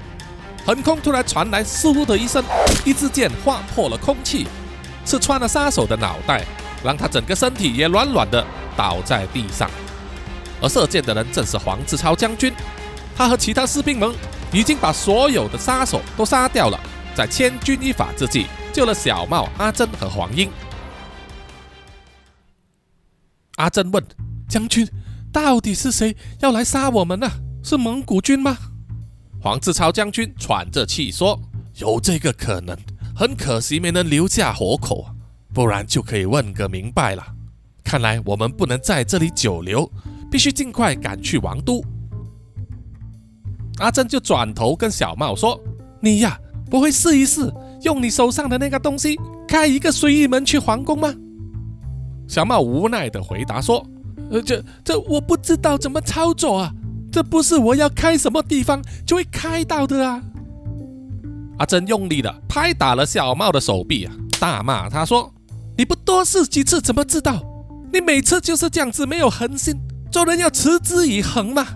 Speaker 2: 横空突然传来“嗖”的一声，一支箭划破了空气，刺穿了杀手的脑袋，让他整个身体也软软的倒在地上。而射箭的人正是黄志超将军，他和其他士兵们已经把所有的杀手都杀掉了，在千钧一发之际救了小茂、阿珍和黄英。阿珍问将军：“到底是谁要来杀我们呢？是蒙古军吗？”黄志超将军喘着气说：“有这个可能，很可惜没能留下活口，不然就可以问个明白了。看来我们不能在这里久留，必须尽快赶去王都。”阿珍就转头跟小茂说：“你呀，不会试一试用你手上的那个东西开一个随意门去皇宫吗？”小茂无奈地回答说：“呃，这这我不知道怎么操作啊。”这不是我要开什么地方就会开到的啊！阿珍用力的拍打了小茂的手臂啊，大骂他说：“你不多试几次怎么知道？你每次就是这样子没有恒心，做人要持之以恒嘛！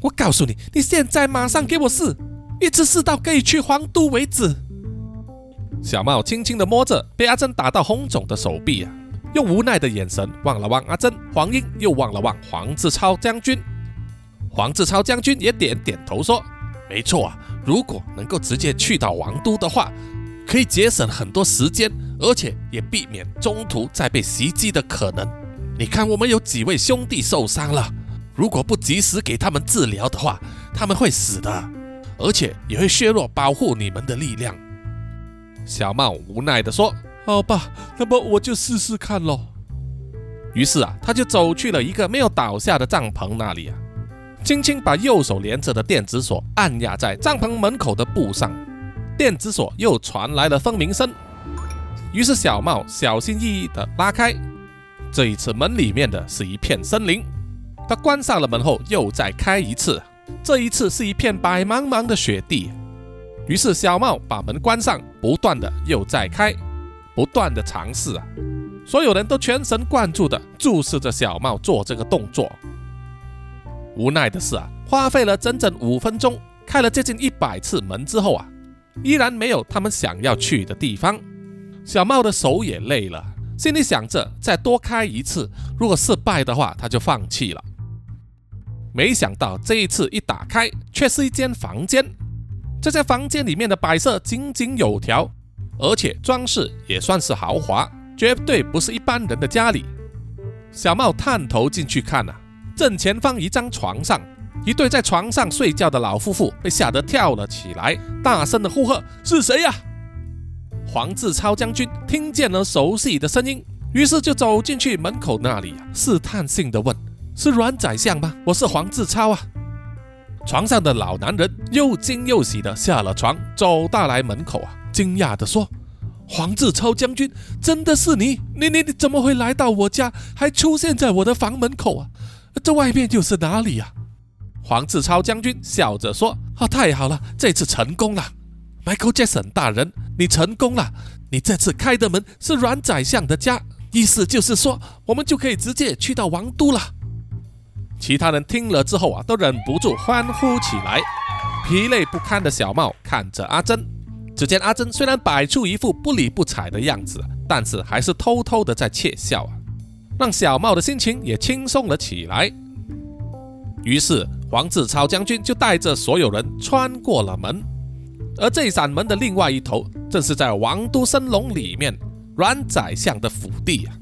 Speaker 2: 我告诉你，你现在马上给我试，一直试到可以去皇都为止。”小茂轻轻的摸着被阿珍打到红肿的手臂啊，用无奈的眼神望了望阿珍、黄英，又望了望黄志超将军。黄志超将军也点点头说：“没错啊，如果能够直接去到王都的话，可以节省很多时间，而且也避免中途再被袭击的可能。你看，我们有几位兄弟受伤了，如果不及时给他们治疗的话，他们会死的，而且也会削弱保护你们的力量。”小茂无奈地说：“
Speaker 1: 好吧，那么我就试试看喽。”
Speaker 2: 于是啊，他就走去了一个没有倒下的帐篷那里啊，轻轻把右手连着的电子锁按压在帐篷门口的布上，电子锁又传来了蜂鸣声。于是小茂小心翼翼地拉开，这一次门里面的是一片森林。他关上了门后，又再开一次，这一次是一片白茫茫的雪地。于是小茂把门关上，不断的又再开，不断的尝试啊。所有人都全神贯注地注视着小茂做这个动作。无奈的是啊，花费了整整五分钟，开了接近一百次门之后啊，依然没有他们想要去的地方。小茂的手也累了，心里想着再多开一次，如果失败的话，他就放弃了。没想到这一次一打开，却是一间房间。这间房间里面的摆设井井有条，而且装饰也算是豪华。绝对不是一般人的家里。小茂探头进去看啊，正前方一张床上，一对在床上睡觉的老夫妇被吓得跳了起来，大声的呼喝：“是谁呀？”黄志超将军听见了熟悉的声音，于是就走进去门口那里，试探性的问：“是阮宰相吗？我是黄志超啊。”床上的老男人又惊又喜的下了床，走到来门口啊，惊讶的说。黄志超将军，真的是你？你你你怎么会来到我家，还出现在我的房门口啊？这外面又是哪里呀？黄志超将军笑着说：“啊，太好了，这次成功了，Michael Jackson 大人，你成功了。你这次开的门是阮宰相的家，意思就是说，我们就可以直接去到王都了。”其他人听了之后啊，都忍不住欢呼起来。疲累不堪的小茂看着阿珍。只见阿珍虽然摆出一副不理不睬的样子，但是还是偷偷的在窃笑啊，让小茂的心情也轻松了起来。于是黄志超将军就带着所有人穿过了门，而这扇门的另外一头，正是在王都升龙里面阮宰相的府邸啊，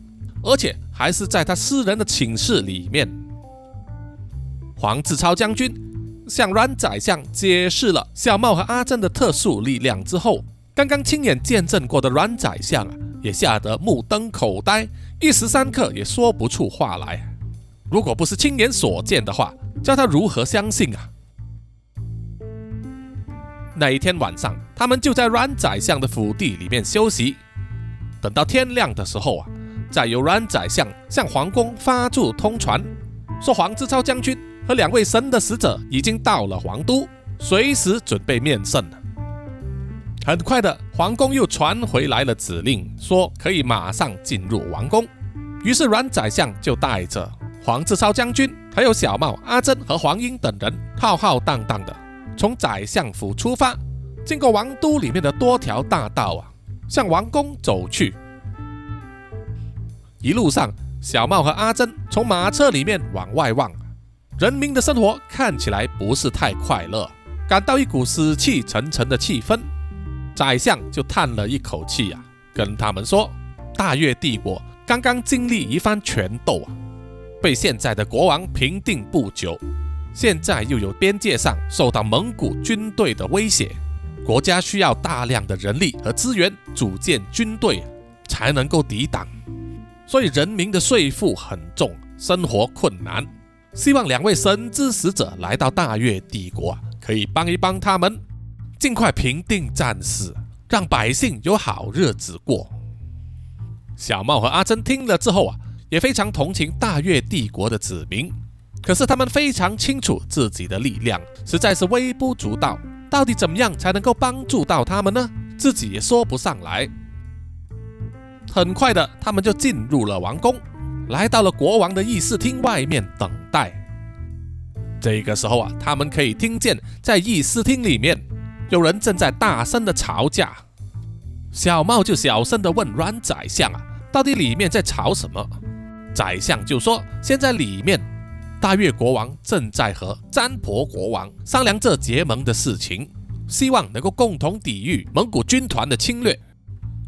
Speaker 2: 而且还是在他私人的寝室里面。黄志超将军。向阮宰相解释了小茂和阿珍的特殊力量之后，刚刚亲眼见证过的阮宰相啊，也吓得目瞪口呆，一时三刻也说不出话来。如果不是亲眼所见的话，叫他如何相信啊？那一天晚上，他们就在阮宰相的府邸里面休息。等到天亮的时候啊，再由阮宰相向皇宫发出通传，说黄志超将军。和两位神的使者已经到了皇都，随时准备面圣。很快的，皇宫又传回来了指令，说可以马上进入王宫。于是阮宰相就带着黄志超将军，还有小茂、阿珍和黄英等人，浩浩荡荡的从宰相府出发，经过王都里面的多条大道啊，向王宫走去。一路上，小茂和阿珍从马车里面往外望。人民的生活看起来不是太快乐，感到一股死气沉沉的气氛。宰相就叹了一口气呀，跟他们说：“大越帝国刚刚经历一番权斗啊，被现在的国王平定不久，现在又有边界上受到蒙古军队的威胁，国家需要大量的人力和资源组建军队才能够抵挡，所以人民的税负很重，生活困难。”希望两位神之使者来到大越帝国，可以帮一帮他们，尽快平定战事，让百姓有好日子过。小茂和阿珍听了之后啊，也非常同情大越帝国的子民，可是他们非常清楚自己的力量实在是微不足道，到底怎么样才能够帮助到他们呢？自己也说不上来。很快的，他们就进入了王宫。来到了国王的议事厅外面等待。这个时候啊，他们可以听见在议事厅里面有人正在大声的吵架。小茂就小声的问阮宰相啊，到底里面在吵什么？宰相就说，现在里面大越国王正在和占婆国王商量这结盟的事情，希望能够共同抵御蒙古军团的侵略。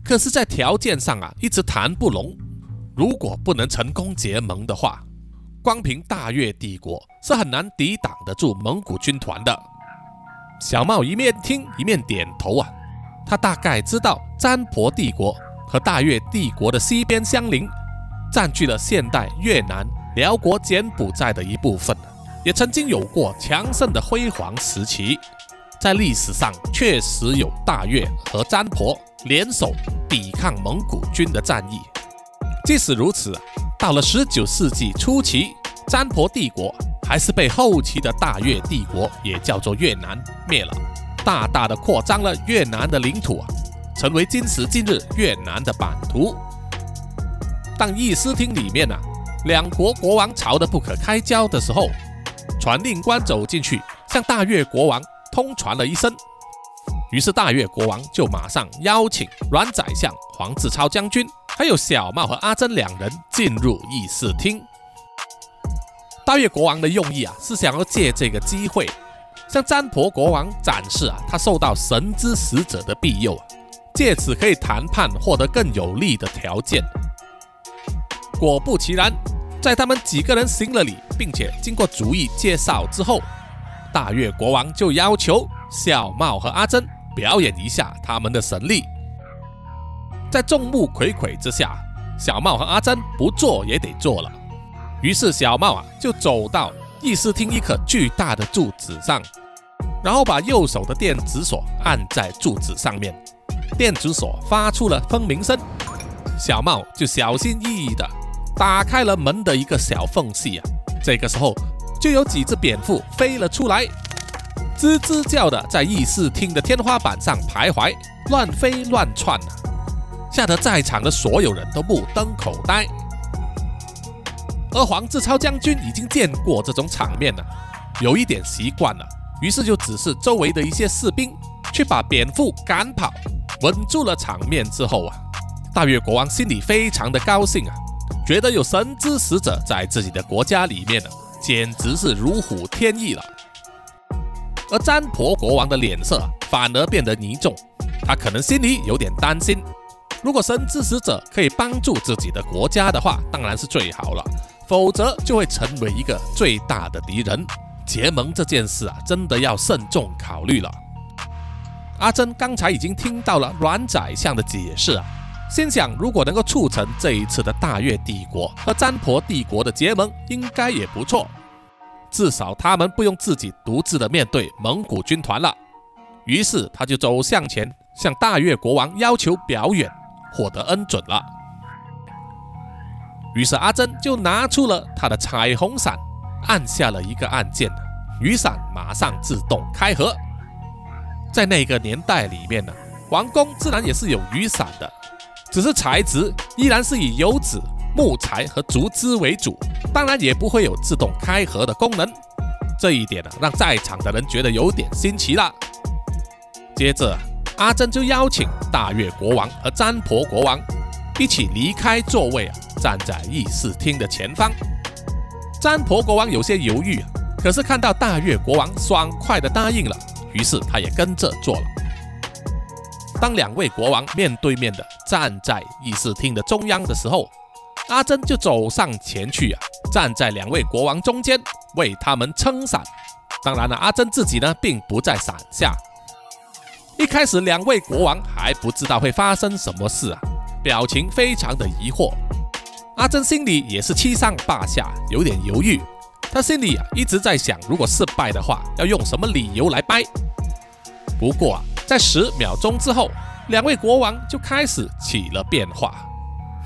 Speaker 2: 可是，在条件上啊，一直谈不拢。如果不能成功结盟的话，光凭大越帝国是很难抵挡得住蒙古军团的。小茂一面听一面点头啊，他大概知道占婆帝国和大越帝国的西边相邻，占据了现代越南、辽国、柬埔寨的一部分，也曾经有过强盛的辉煌时期。在历史上确实有大越和占婆联手抵抗蒙古军的战役。即使如此，到了十九世纪初期，占婆帝国还是被后期的大越帝国，也叫做越南灭了，大大的扩张了越南的领土啊，成为今时今日越南的版图。当议事厅里面啊，两国国王吵得不可开交的时候，传令官走进去，向大越国王通传了一声，于是大越国王就马上邀请阮宰相、黄志超将军。还有小茂和阿珍两人进入议事厅。大越国王的用意啊，是想要借这个机会，向占婆国王展示啊，他受到神之使者的庇佑，借此可以谈判获得更有利的条件。果不其然，在他们几个人行了礼，并且经过逐一介绍之后，大越国王就要求小茂和阿珍表演一下他们的神力。在众目睽睽之下，小茂和阿珍不做也得做了。于是小茂啊，就走到议事厅一颗巨大的柱子上，然后把右手的电子锁按在柱子上面，电子锁发出了蜂鸣声。小茂就小心翼翼地打开了门的一个小缝隙啊。这个时候，就有几只蝙蝠飞了出来，吱吱叫的在议事厅的天花板上徘徊，乱飞乱窜。吓得在场的所有人都目瞪口呆，而黄志超将军已经见过这种场面了，有一点习惯了，于是就指示周围的一些士兵去把蝙蝠赶跑，稳住了场面之后啊，大越国王心里非常的高兴啊，觉得有神之使者在自己的国家里面呢，简直是如虎添翼了。而占婆国王的脸色反而变得凝重，他可能心里有点担心。如果神之使者可以帮助自己的国家的话，当然是最好了；否则就会成为一个最大的敌人。结盟这件事啊，真的要慎重考虑了。阿珍刚才已经听到了阮宰相的解释啊，心想如果能够促成这一次的大越帝国和占婆帝国的结盟，应该也不错。至少他们不用自己独自的面对蒙古军团了。于是他就走向前，向大越国王要求表演。获得恩准了，于是阿珍就拿出了他的彩虹伞，按下了一个按键，雨伞马上自动开合。在那个年代里面呢，皇宫自然也是有雨伞的，只是材质依然是以油纸、木材和竹枝为主，当然也不会有自动开合的功能。这一点呢，让在场的人觉得有点新奇了。接着。阿珍就邀请大越国王和占婆国王一起离开座位啊，站在议事厅的前方。占婆国王有些犹豫，可是看到大越国王爽快地答应了，于是他也跟着做了。当两位国王面对面的站在议事厅的中央的时候，阿珍就走上前去啊，站在两位国王中间为他们撑伞。当然了，阿珍自己呢，并不在伞下。一开始，两位国王还不知道会发生什么事啊，表情非常的疑惑。阿珍心里也是七上八下，有点犹豫。他心里啊一直在想，如果失败的话，要用什么理由来掰。不过啊，在十秒钟之后，两位国王就开始起了变化，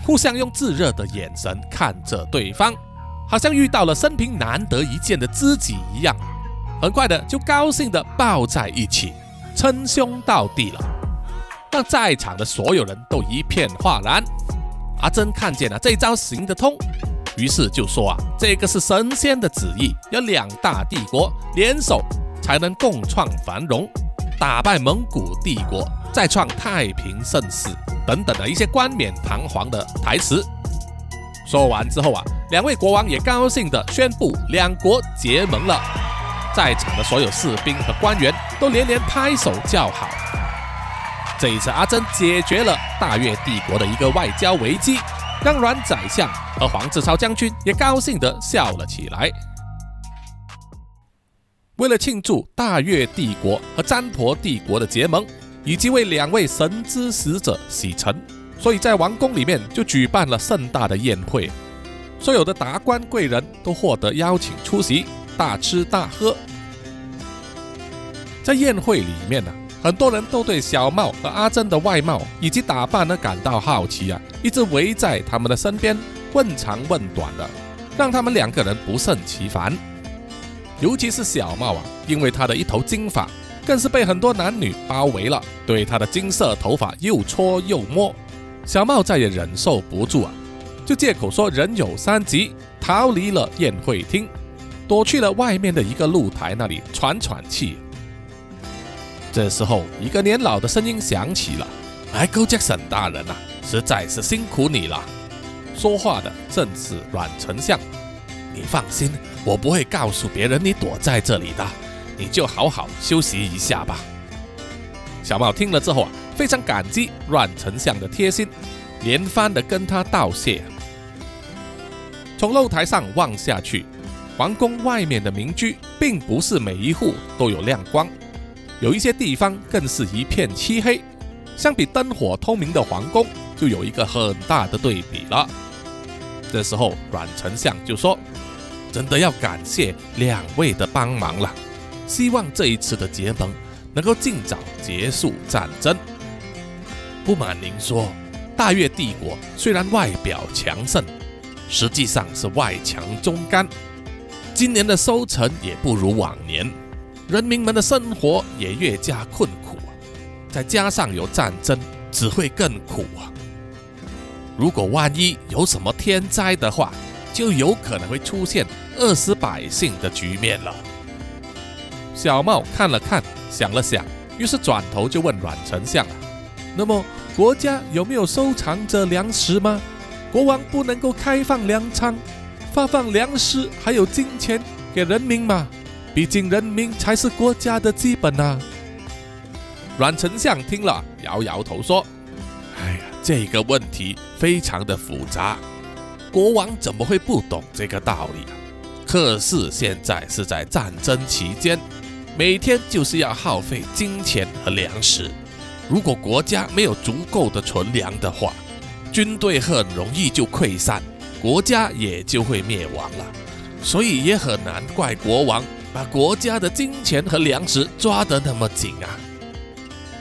Speaker 2: 互相用炙热的眼神看着对方，好像遇到了生平难得一见的知己一样。很快的就高兴的抱在一起。称兄道弟了，让在场的所有人都一片哗然。阿珍看见了这招行得通，于是就说啊，这个是神仙的旨意，要两大帝国联手才能共创繁荣，打败蒙古帝国，再创太平盛世等等的一些冠冕堂皇的台词。说完之后啊，两位国王也高兴地宣布两国结盟了。在场的所有士兵和官员都连连拍手叫好。这一次，阿珍解决了大越帝国的一个外交危机，让阮宰相和黄志超将军也高兴地笑了起来。为了庆祝大越帝国和占婆帝国的结盟，以及为两位神之使者洗尘，所以在王宫里面就举办了盛大的宴会，所有的达官贵人都获得邀请出席，大吃大喝。在宴会里面呢。很多人都对小茂和阿珍的外貌以及打扮呢感到好奇啊，一直围在他们的身边问长问短的，让他们两个人不胜其烦。尤其是小茂啊，因为他的一头金发，更是被很多男女包围了，对他的金色头发又搓又摸。小茂再也忍受不住啊，就借口说人有三急，逃离了宴会厅，躲去了外面的一个露台那里喘喘气。这时候，一个年老的声音响起了：“Michael Jackson 大人啊，实在是辛苦你了。”说话的正是阮丞相。你放心，我不会告诉别人你躲在这里的，你就好好休息一下吧。小茂听了之后啊，非常感激阮丞相的贴心，连番的跟他道谢。从露台上望下去，皇宫外面的民居并不是每一户都有亮光。有一些地方更是一片漆黑，相比灯火通明的皇宫，就有一个很大的对比了。这时候，阮丞相就说：“真的要感谢两位的帮忙了，希望这一次的结盟能够尽早结束战争。不瞒您说，大越帝国虽然外表强盛，实际上是外强中干，今年的收成也不如往年。”人民们的生活也越加困苦啊，再加上有战争，只会更苦啊。如果万一有什么天灾的话，就有可能会出现饿死百姓的局面了。小茂看了看，想了想，于是转头就问阮丞相：“那么国家有没有收藏着粮食吗？国王不能够开放粮仓，发放粮食还有金钱给人民嘛？”毕竟人民才是国家的基本呐。阮丞相听了，摇摇头说：“哎呀，这个问题非常的复杂，国王怎么会不懂这个道理啊？可是现在是在战争期间，每天就是要耗费金钱和粮食。如果国家没有足够的存粮的话，军队很容易就溃散，国家也就会灭亡了。所以也很难怪国王。”把国家的金钱和粮食抓得那么紧啊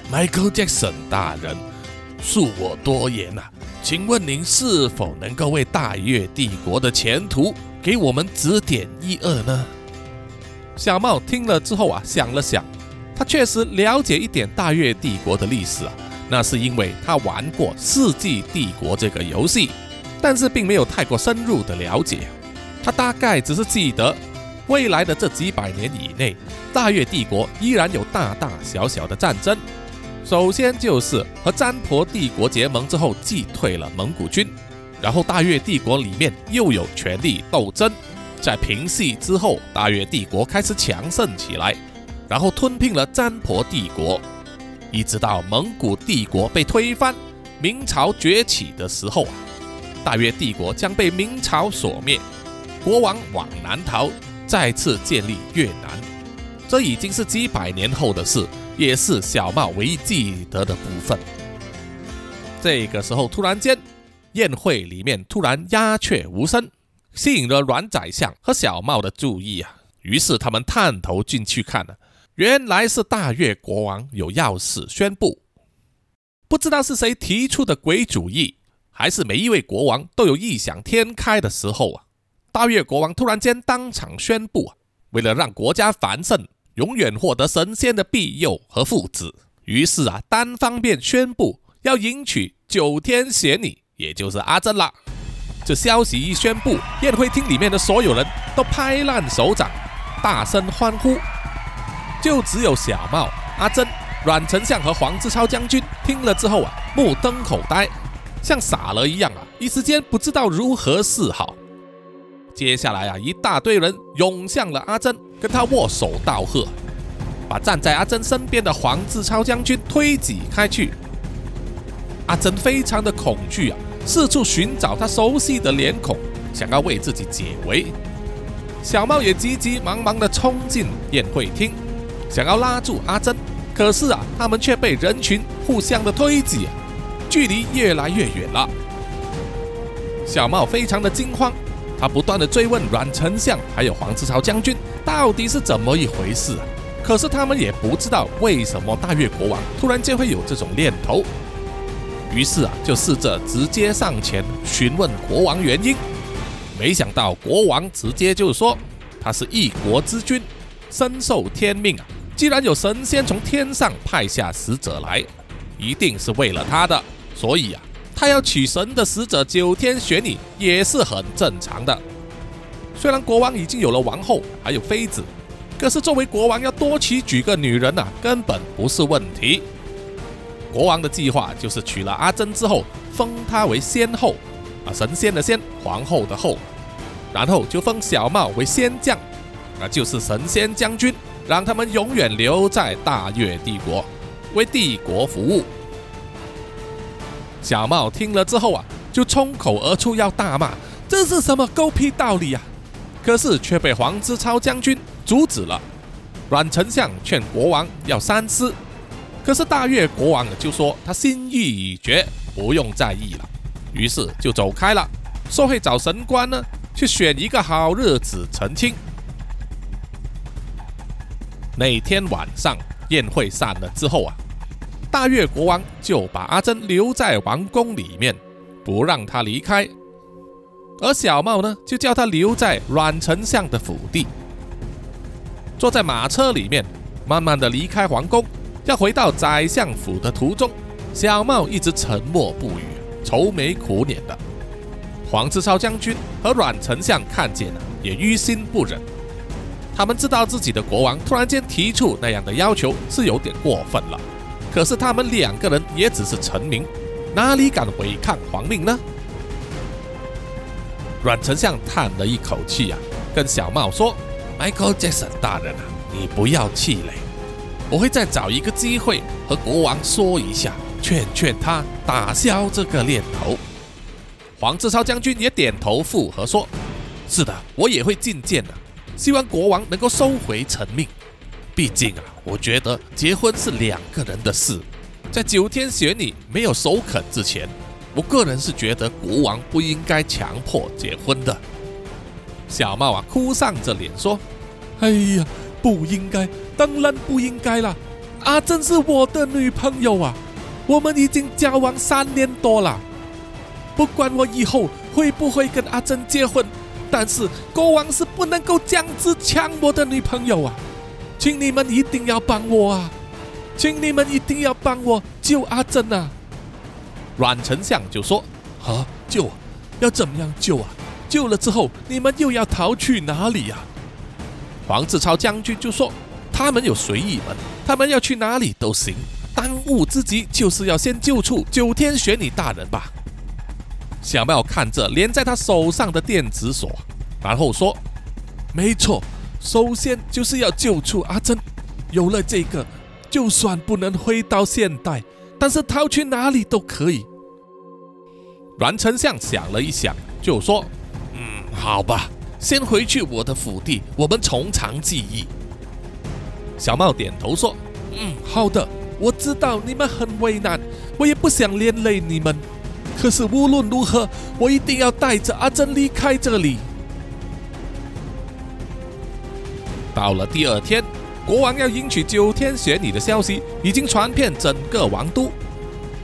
Speaker 2: ，Michael Jackson 大人，恕我多言啊，请问您是否能够为大越帝国的前途给我们指点一二呢？小茂听了之后啊，想了想，他确实了解一点大越帝国的历史啊，那是因为他玩过《世纪帝国》这个游戏，但是并没有太过深入的了解，他大概只是记得。未来的这几百年以内，大越帝国依然有大大小小的战争。首先就是和占婆帝国结盟之后，击退了蒙古军，然后大越帝国里面又有权力斗争。在平息之后，大越帝国开始强盛起来，然后吞并了占婆帝国，一直到蒙古帝国被推翻，明朝崛起的时候啊，大越帝国将被明朝所灭，国王往南逃。再次建立越南，这已经是几百年后的事，也是小茂唯一记得的部分。这个时候，突然间，宴会里面突然鸦雀无声，吸引了阮宰相和小茂的注意啊。于是他们探头进去看了，原来是大越国王有要事宣布。不知道是谁提出的鬼主意，还是每一位国王都有异想天开的时候啊。大越国王突然间当场宣布啊，为了让国家繁盛，永远获得神仙的庇佑和福祉，于是啊，单方面宣布要迎娶九天玄女，也就是阿珍了。这消息一宣布，宴会厅里面的所有人都拍烂手掌，大声欢呼。就只有小茂、阿珍、阮丞相和黄志超将军听了之后啊，目瞪口呆，像傻了一样啊，一时间不知道如何是好。接下来啊，一大堆人涌向了阿珍，跟他握手道贺，把站在阿珍身边的黄志超将军推挤开去。阿珍非常的恐惧啊，四处寻找他熟悉的脸孔，想要为自己解围。小茂也急急忙忙的冲进宴会厅，想要拉住阿珍，可是啊，他们却被人群互相的推挤，距离越来越远了。小茂非常的惊慌，他不断的追问阮丞相还有黄志超将军到底是怎么一回事啊？可是他们也不知道为什么大越国王突然间会有这种念头。于是啊，就试着直接上前询问国王原因。没想到国王直接就说：“他是一国之君，身受天命啊！既然有神仙从天上派下使者来，一定是为了他的，所以啊，他要娶神的使者九天玄女也是很正常的。虽然国王已经有了王后还有妃子，可是作为国王要多娶几个女人呐，根本不是问题。”国王的计划就是娶了阿珍之后，封她为仙后，啊，神仙的仙，皇后的后，然后就封小茂为仙将，啊，就是神仙将军，让他们永远留在大越帝国，为帝国服务。小茂听了之后啊，就冲口而出要大骂：“这是什么狗屁道理啊！”可是却被黄之超将军阻止了。阮丞相劝国王要三思。可是大越国王就说他心意已决，不用在意了，于是就走开了，说会找神官呢，去选一个好日子成亲。那天晚上宴会散了之后啊，大越国王就把阿珍留在王宫里面，不让他离开，而小茂呢，就叫他留在阮丞相的府邸，坐在马车里面，慢慢的离开皇宫。要回到宰相府的途中，小茂一直沉默不语，愁眉苦脸的。黄志超将军和阮丞相看见了，也于心不忍。他们知道自己的国王突然间提出那样的要求是有点过分了，可是他们两个人也只是臣民，哪里敢违抗皇命呢？阮丞相叹了一口气啊，跟小茂说：“Michael Jackson 大人啊，你不要气馁。”我会再找一个机会和国王说一下，劝劝他打消这个念头。黄志超将军也点头附和说：“是的，我也会觐见的。希望国王能够收回成命。毕竟啊，我觉得结婚是两个人的事，在九天玄女没有首肯之前，我个人是觉得国王不应该强迫结婚的。”小茂啊，哭丧着脸说：“
Speaker 1: 哎呀。”不应该，当然不应该了。阿珍是我的女朋友啊，我们已经交往三年多了。不管我以后会不会跟阿珍结婚，但是国王是不能够这样子抢我的女朋友啊！请你们一定要帮我啊！请你们一定要帮我救阿珍啊！
Speaker 2: 阮丞相就说：“
Speaker 1: 啊，救？要怎么样救啊？救了之后，你们又要逃去哪里呀？”
Speaker 2: 黄志超将军就说：“他们有随意门，他们要去哪里都行。当务之急就是要先救出九天玄女大人吧。”小妙看着连在他手上的电子锁，然后说：“
Speaker 1: 没错，首先就是要救出阿珍。有了这个，就算不能回到现代，但是逃去哪里都可以。”
Speaker 2: 阮丞相想了一想，就说：“嗯，好吧。”先回去我的府邸，我们从长计议。
Speaker 1: 小茂点头说：“嗯，好的，我知道你们很为难，我也不想连累你们。可是无论如何，我一定要带着阿珍离开这里。”
Speaker 2: 到了第二天，国王要迎娶九天玄女的消息已经传遍整个王都，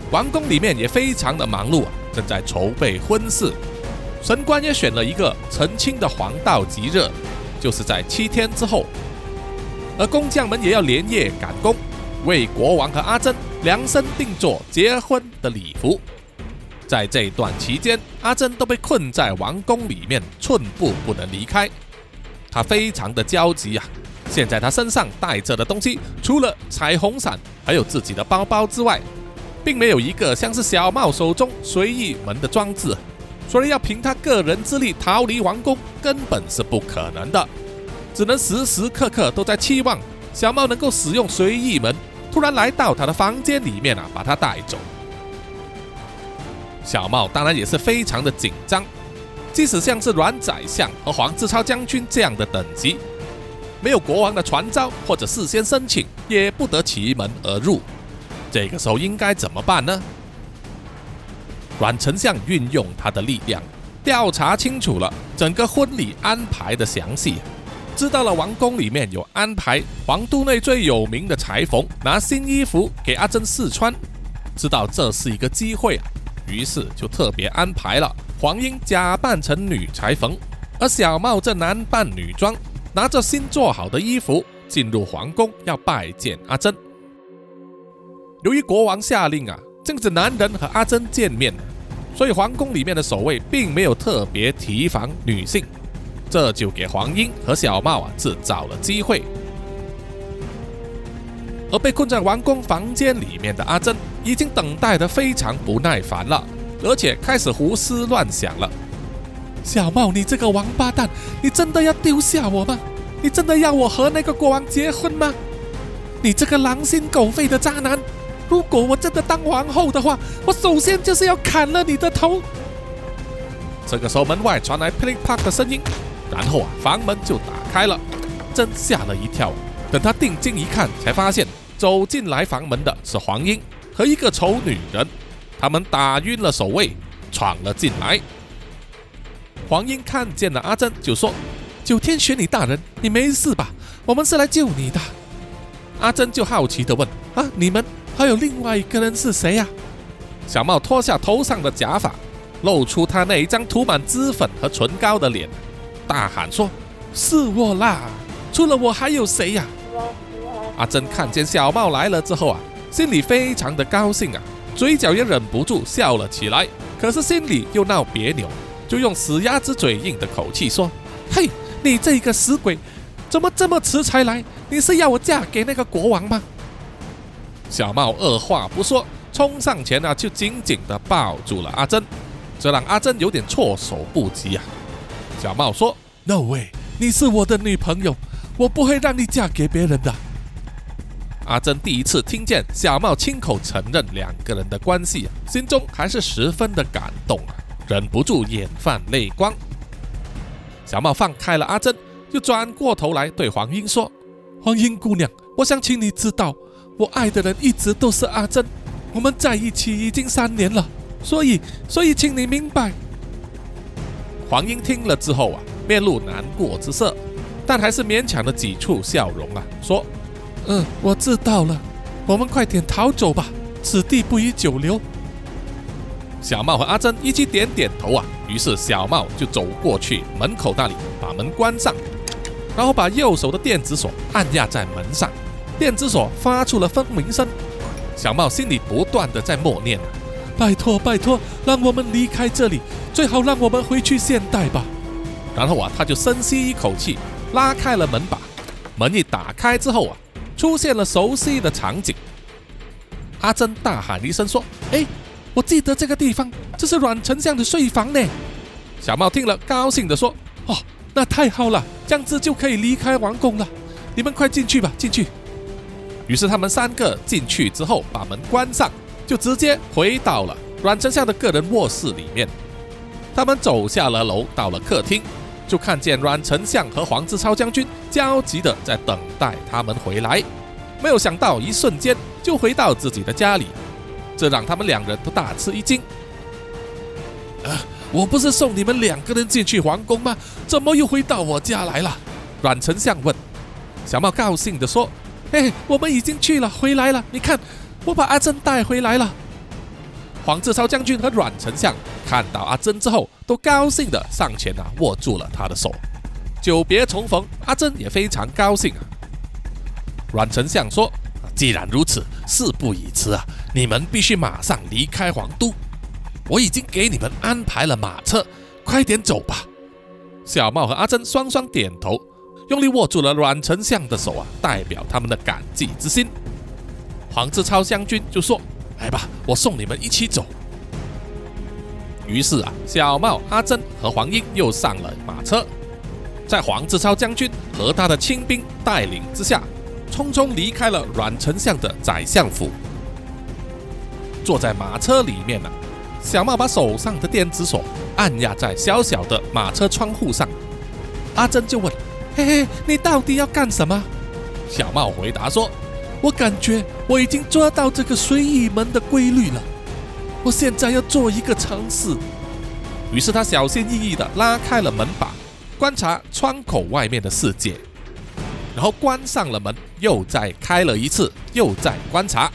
Speaker 2: 王宫里面也非常的忙碌啊，正在筹备婚事。神官也选了一个澄清的黄道吉日，就是在七天之后。而工匠们也要连夜赶工，为国王和阿珍量身定做结婚的礼服。在这段期间，阿珍都被困在王宫里面，寸步不能离开。他非常的焦急啊！现在他身上带着的东西，除了彩虹伞，还有自己的包包之外，并没有一个像是小茂手中随意门的装置。所以要凭他个人之力逃离王宫，根本是不可能的，只能时时刻刻都在期望小茂能够使用随意门，突然来到他的房间里面啊，把他带走。小茂当然也是非常的紧张，即使像是阮宰相和黄志超将军这样的等级，没有国王的传召或者事先申请，也不得其门而入。这个时候应该怎么办呢？阮丞相运用他的力量，调查清楚了整个婚礼安排的详细，知道了王宫里面有安排皇都内最有名的裁缝拿新衣服给阿珍试穿，知道这是一个机会，于是就特别安排了黄英假扮成女裁缝，而小茂这男扮女装，拿着新做好的衣服进入皇宫要拜见阿珍。由于国王下令啊，禁止男人和阿珍见面。所以皇宫里面的守卫并没有特别提防女性，这就给黄英和小茂啊制造了机会。而被困在王宫房间里面的阿珍已经等待的非常不耐烦了，而且开始胡思乱想了。小茂，你这个王八蛋，你真的要丢下我吗？你真的要我和那个国王结婚吗？你这个狼心狗肺的渣男！如果我真的当皇后的话，我首先就是要砍了你的头。这个时候，门外传来噼里啪的声音，然后啊，房门就打开了，真吓了一跳。等他定睛一看，才发现走进来房门的是黄英和一个丑女人，他们打晕了守卫，闯了进来。黄英看见了阿珍，就说：“九天玄女大人，你没事吧？我们是来救你的。”阿珍就好奇的问：“啊，你们？”还有另外一个人是谁呀？小茂脱下头上的假发，露出他那一张涂满脂粉和唇膏的脸，大喊说：“是我啦！除了我还有谁呀？”阿珍看见小茂来了之后啊，心里非常的高兴啊，嘴角也忍不住笑了起来。可是心里又闹别扭，就用死鸭子嘴硬的口气说：“嘿，你这个死鬼，怎么这么迟才来？你是要我嫁给那个国王吗？”小茂二话不说，冲上前啊，就紧紧地抱住了阿珍，这让阿珍有点措手不及啊。小茂说：“No way，你是我的女朋友，我不会让你嫁给别人的。”阿珍第一次听见小茂亲口承认两个人的关系，心中还是十分的感动啊，忍不住眼泛泪光。小茂放开了阿珍，就转过头来对黄英说：“黄英姑娘，我想请你知道。”我爱的人一直都是阿珍，我们在一起已经三年了，所以，所以，请你明白。黄英听了之后啊，面露难过之色，但还是勉强的挤出笑容啊，说：“嗯，我知道了，我们快点逃走吧，此地不宜久留。”小茂和阿珍一起点点头啊，于是小茂就走过去门口那里，把门关上，然后把右手的电子锁按压在门上。电子锁发出了蜂鸣声，小茂心里不断的在默念：“拜托，拜托，让我们离开这里，最好让我们回去现代吧。”然后啊，他就深吸一口气，拉开了门把。门一打开之后啊，出现了熟悉的场景。阿珍大喊一声说：“哎，我记得这个地方，这是阮丞相的睡房呢。”小茂听了，高兴的说：“哦，那太好了，这样子就可以离开王宫了。你们快进去吧，进去。”于是他们三个进去之后，把门关上，就直接回到了阮丞相的个人卧室里面。他们走下了楼，到了客厅，就看见阮丞相和黄志超将军焦急的在等待他们回来。没有想到，一瞬间就回到自己的家里，这让他们两人都大吃一惊。啊，我不是送你们两个人进去皇宫吗？怎么又回到我家来了？阮丞相问。小茂高兴地说。哎，我们已经去了，回来了。你看，我把阿珍带回来了。黄志超将军和阮丞相看到阿珍之后，都高兴的上前啊，握住了他的手。久别重逢，阿珍也非常高兴啊。阮丞相说：“既然如此，事不宜迟啊，你们必须马上离开皇都。我已经给你们安排了马车，快点走吧。”小茂和阿珍双双点头。用力握住了阮丞相的手啊，代表他们的感激之心。黄志超将军就说：“来吧，我送你们一起走。”于是啊，小茂、阿珍和黄英又上了马车，在黄志超将军和他的亲兵带领之下，匆匆离开了阮丞相的宰相府。坐在马车里面呢，小茂把手上的电子锁按压在小小的马车窗户上。阿珍就问：“嘿嘿，你到底要干什么？”小茂回答说：“我感觉我已经抓到这个随意门的规律了，我现在要做一个尝试。”于是他小心翼翼地拉开了门把，观察窗口外面的世界，然后关上了门，又再开了一次，又在观察。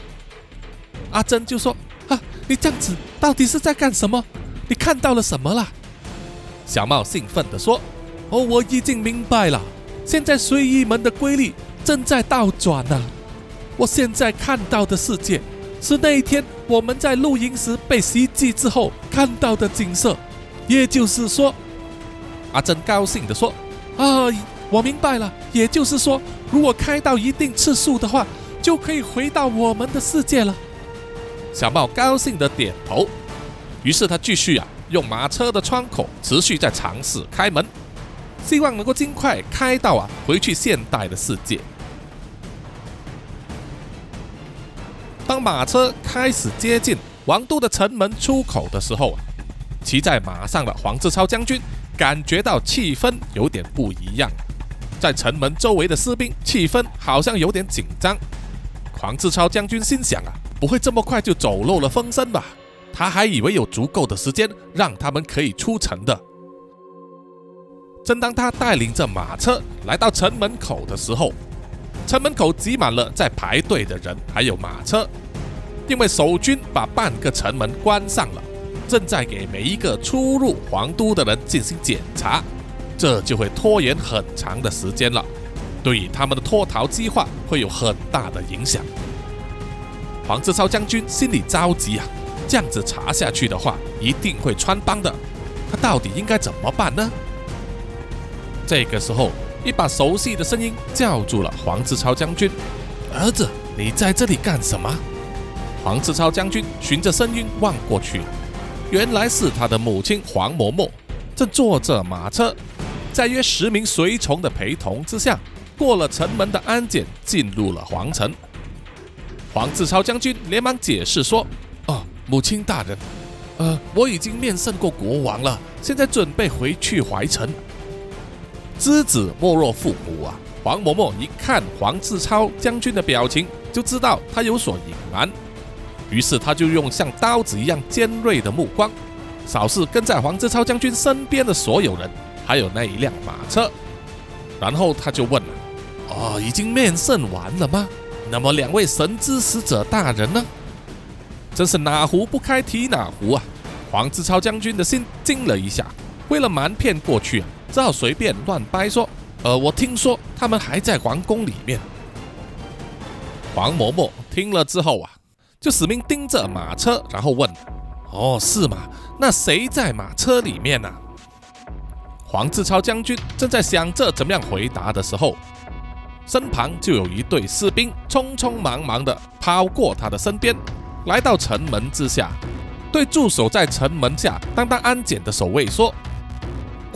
Speaker 2: 阿珍就说：“啊，你这样子到底是在干什么？你看到了什么了？”小茂兴奋地说：“哦，我已经明白了，现在随意门的规律正在倒转呢。我现在看到的世界，是那一天我们在露营时被袭击之后看到的景色。也就是说，阿珍高兴地说：‘啊，我明白了。也就是说，如果开到一定次数的话，就可以回到我们的世界了。’小茂高兴地点头。于是他继续啊，用马车的窗口持续在尝试开门，希望能够尽快开到啊，回去现代的世界。当马车开始接近王都的城门出口的时候，骑在马上的黄志超将军感觉到气氛有点不一样，在城门周围的士兵气氛好像有点紧张。黄志超将军心想啊，不会这么快就走漏了风声吧？他还以为有足够的时间让他们可以出城的。正当他带领着马车来到城门口的时候，城门口挤满了在排队的人，还有马车，因为守军把半个城门关上了。正在给每一个出入皇都的人进行检查，这就会拖延很长的时间了，对于他们的脱逃计划会有很大的影响。黄志超将军心里着急啊，这样子查下去的话，一定会穿帮的。他到底应该怎么办呢？这个时候，一把熟悉的声音叫住了黄志超将军：“儿子，你在这里干什么？”黄志超将军循着声音望过去。原来是他的母亲黄嬷嬷，正坐着马车，在约十名随从的陪同之下，过了城门的安检，进入了皇城。黄志超将军连忙解释说：“哦，母亲大人，呃，我已经面圣过国王了，现在准备回去怀城。”知子莫若父母啊！黄嬷嬷一看黄志超将军的表情，就知道他有所隐瞒。于是他就用像刀子一样尖锐的目光，扫视跟在黄志超将军身边的所有人，还有那一辆马车。然后他就问了：“哦，已经面圣完了吗？那么两位神之使者大人呢？”真是哪壶不开提哪壶啊！黄志超将军的心惊了一下，为了瞒骗过去，只好随便乱掰说：“呃，我听说他们还在皇宫里面。”黄嬷嬷听了之后啊。就死命盯着马车，然后问：“哦，是吗？那谁在马车里面呢？”黄志超将军正在想着怎么样回答的时候，身旁就有一队士兵匆匆忙忙地跑过他的身边，来到城门之下，对驻守在城门下当当安检的守卫说：“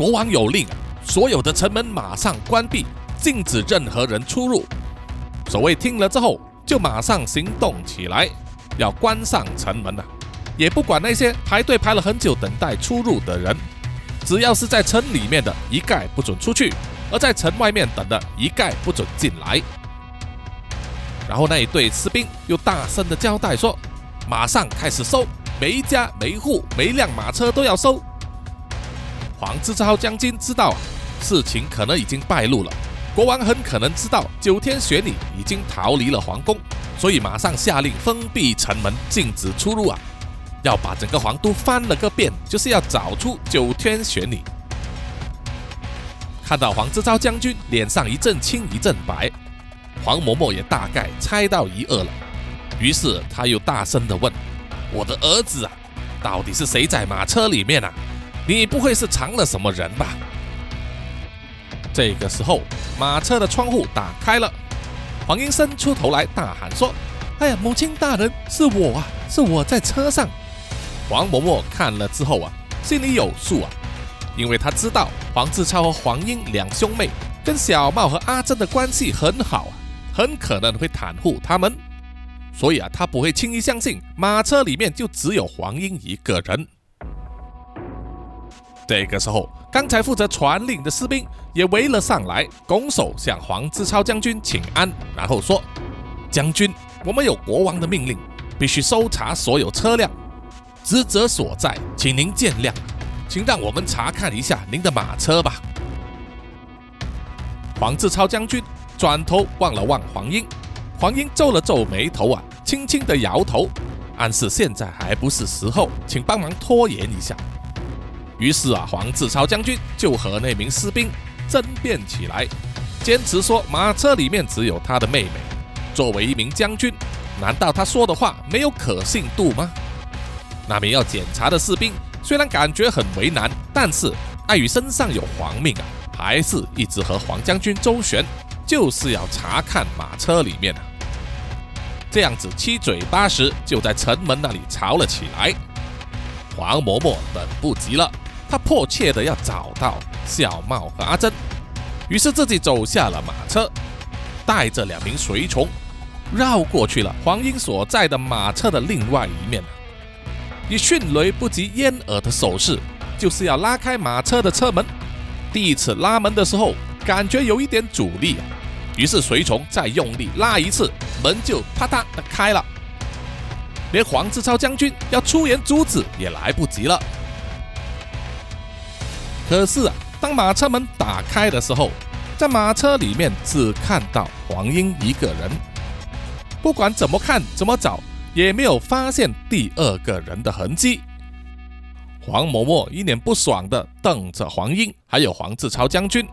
Speaker 2: 国王有令，所有的城门马上关闭，禁止任何人出入。”守卫听了之后，就马上行动起来。要关上城门了，也不管那些排队排了很久等待出入的人，只要是在城里面的，一概不准出去；而在城外面等的，一概不准进来。然后那一队士兵又大声的交代说：“马上开始搜，每一家每一户每一辆马车都要搜。”黄志超将军知道事情可能已经败露了，国王很可能知道九天玄女已经逃离了皇宫。所以马上下令封闭城门，禁止出入啊！要把整个皇都翻了个遍，就是要找出九天玄女。看到黄志超将军脸上一阵青一阵白，黄嬷嬷也大概猜到一二了。于是他又大声的问：“我的儿子啊，到底是谁在马车里面啊？你不会是藏了什么人吧？”这个时候，马车的窗户打开了。黄英伸出头来，大喊说：“哎呀，母亲大人，是我啊，是我在车上。”黄嬷嬷看了之后啊，心里有数啊，因为她知道黄志超和黄英两兄妹跟小茂和阿珍的关系很好啊，很可能会袒护他们，所以啊，她不会轻易相信马车里面就只有黄英一个人。这个时候，刚才负责传令的士兵也围了上来，拱手向黄志超将军请安，然后说：“将军，我们有国王的命令，必须搜查所有车辆，职责所在，请您见谅，请让我们查看一下您的马车吧。”黄志超将军转头望了望黄英，黄英皱了皱眉头啊，轻轻的摇头，暗示现在还不是时候，请帮忙拖延一下。于是啊，黄志超将军就和那名士兵争辩起来，坚持说马车里面只有他的妹妹。作为一名将军，难道他说的话没有可信度吗？那名要检查的士兵虽然感觉很为难，但是碍于身上有皇命啊，还是一直和黄将军周旋，就是要查看马车里面啊。这样子七嘴八舌，就在城门那里吵了起来。黄嬷嬷等不及了。他迫切的要找到小茂和阿珍，于是自己走下了马车，带着两名随从，绕过去了黄英所在的马车的另外一面，以迅雷不及掩耳的手势，就是要拉开马车的车门。第一次拉门的时候，感觉有一点阻力，于是随从再用力拉一次，门就啪嗒的开了，连黄志超将军要出言阻止也来不及了。可是啊，当马车门打开的时候，在马车里面只看到黄英一个人。不管怎么看怎么找，也没有发现第二个人的痕迹。黄嬷嬷一脸不爽的瞪着黄英，还有黄志超将军。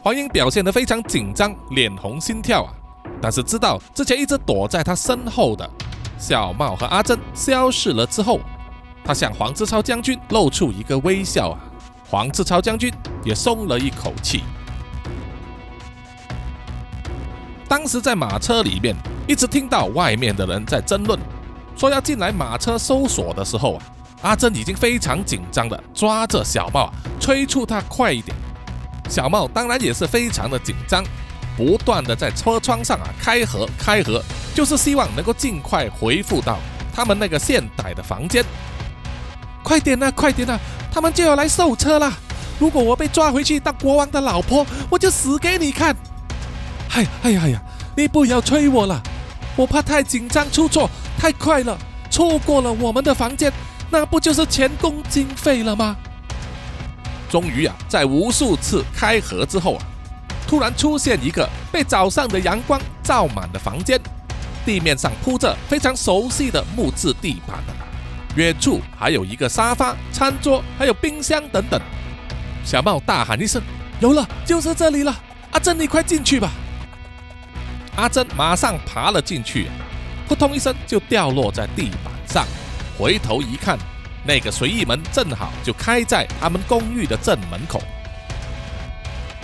Speaker 2: 黄英表现得非常紧张，脸红心跳啊。但是知道之前一直躲在他身后的小茂和阿珍消失了之后，他向黄志超将军露出一个微笑啊。黄志超将军也松了一口气。当时在马车里面，一直听到外面的人在争论，说要进来马车搜索的时候啊，阿珍已经非常紧张的抓着小茂，催促他快一点。小茂当然也是非常的紧张，不断的在车窗上啊开合开合，就是希望能够尽快回复到他们那个现代的房间。快点呐，快点呐！他们就要来搜车了。如果我被抓回去当国王的老婆，我就死给你看！哎，哎呀哎呀，你不要催我了，我怕太紧张出错，太快了，错过了我们的房间，那不就是前功尽废了吗？终于啊，在无数次开合之后啊，突然出现一个被早上的阳光照满的房间，地面上铺着非常熟悉的木质地板。远处还有一个沙发、餐桌，还有冰箱等等。小茂大喊一声：“有了，就是这里了！”阿珍，你快进去吧。阿珍马上爬了进去，扑通一声就掉落在地板上。回头一看，那个随意门正好就开在他们公寓的正门口。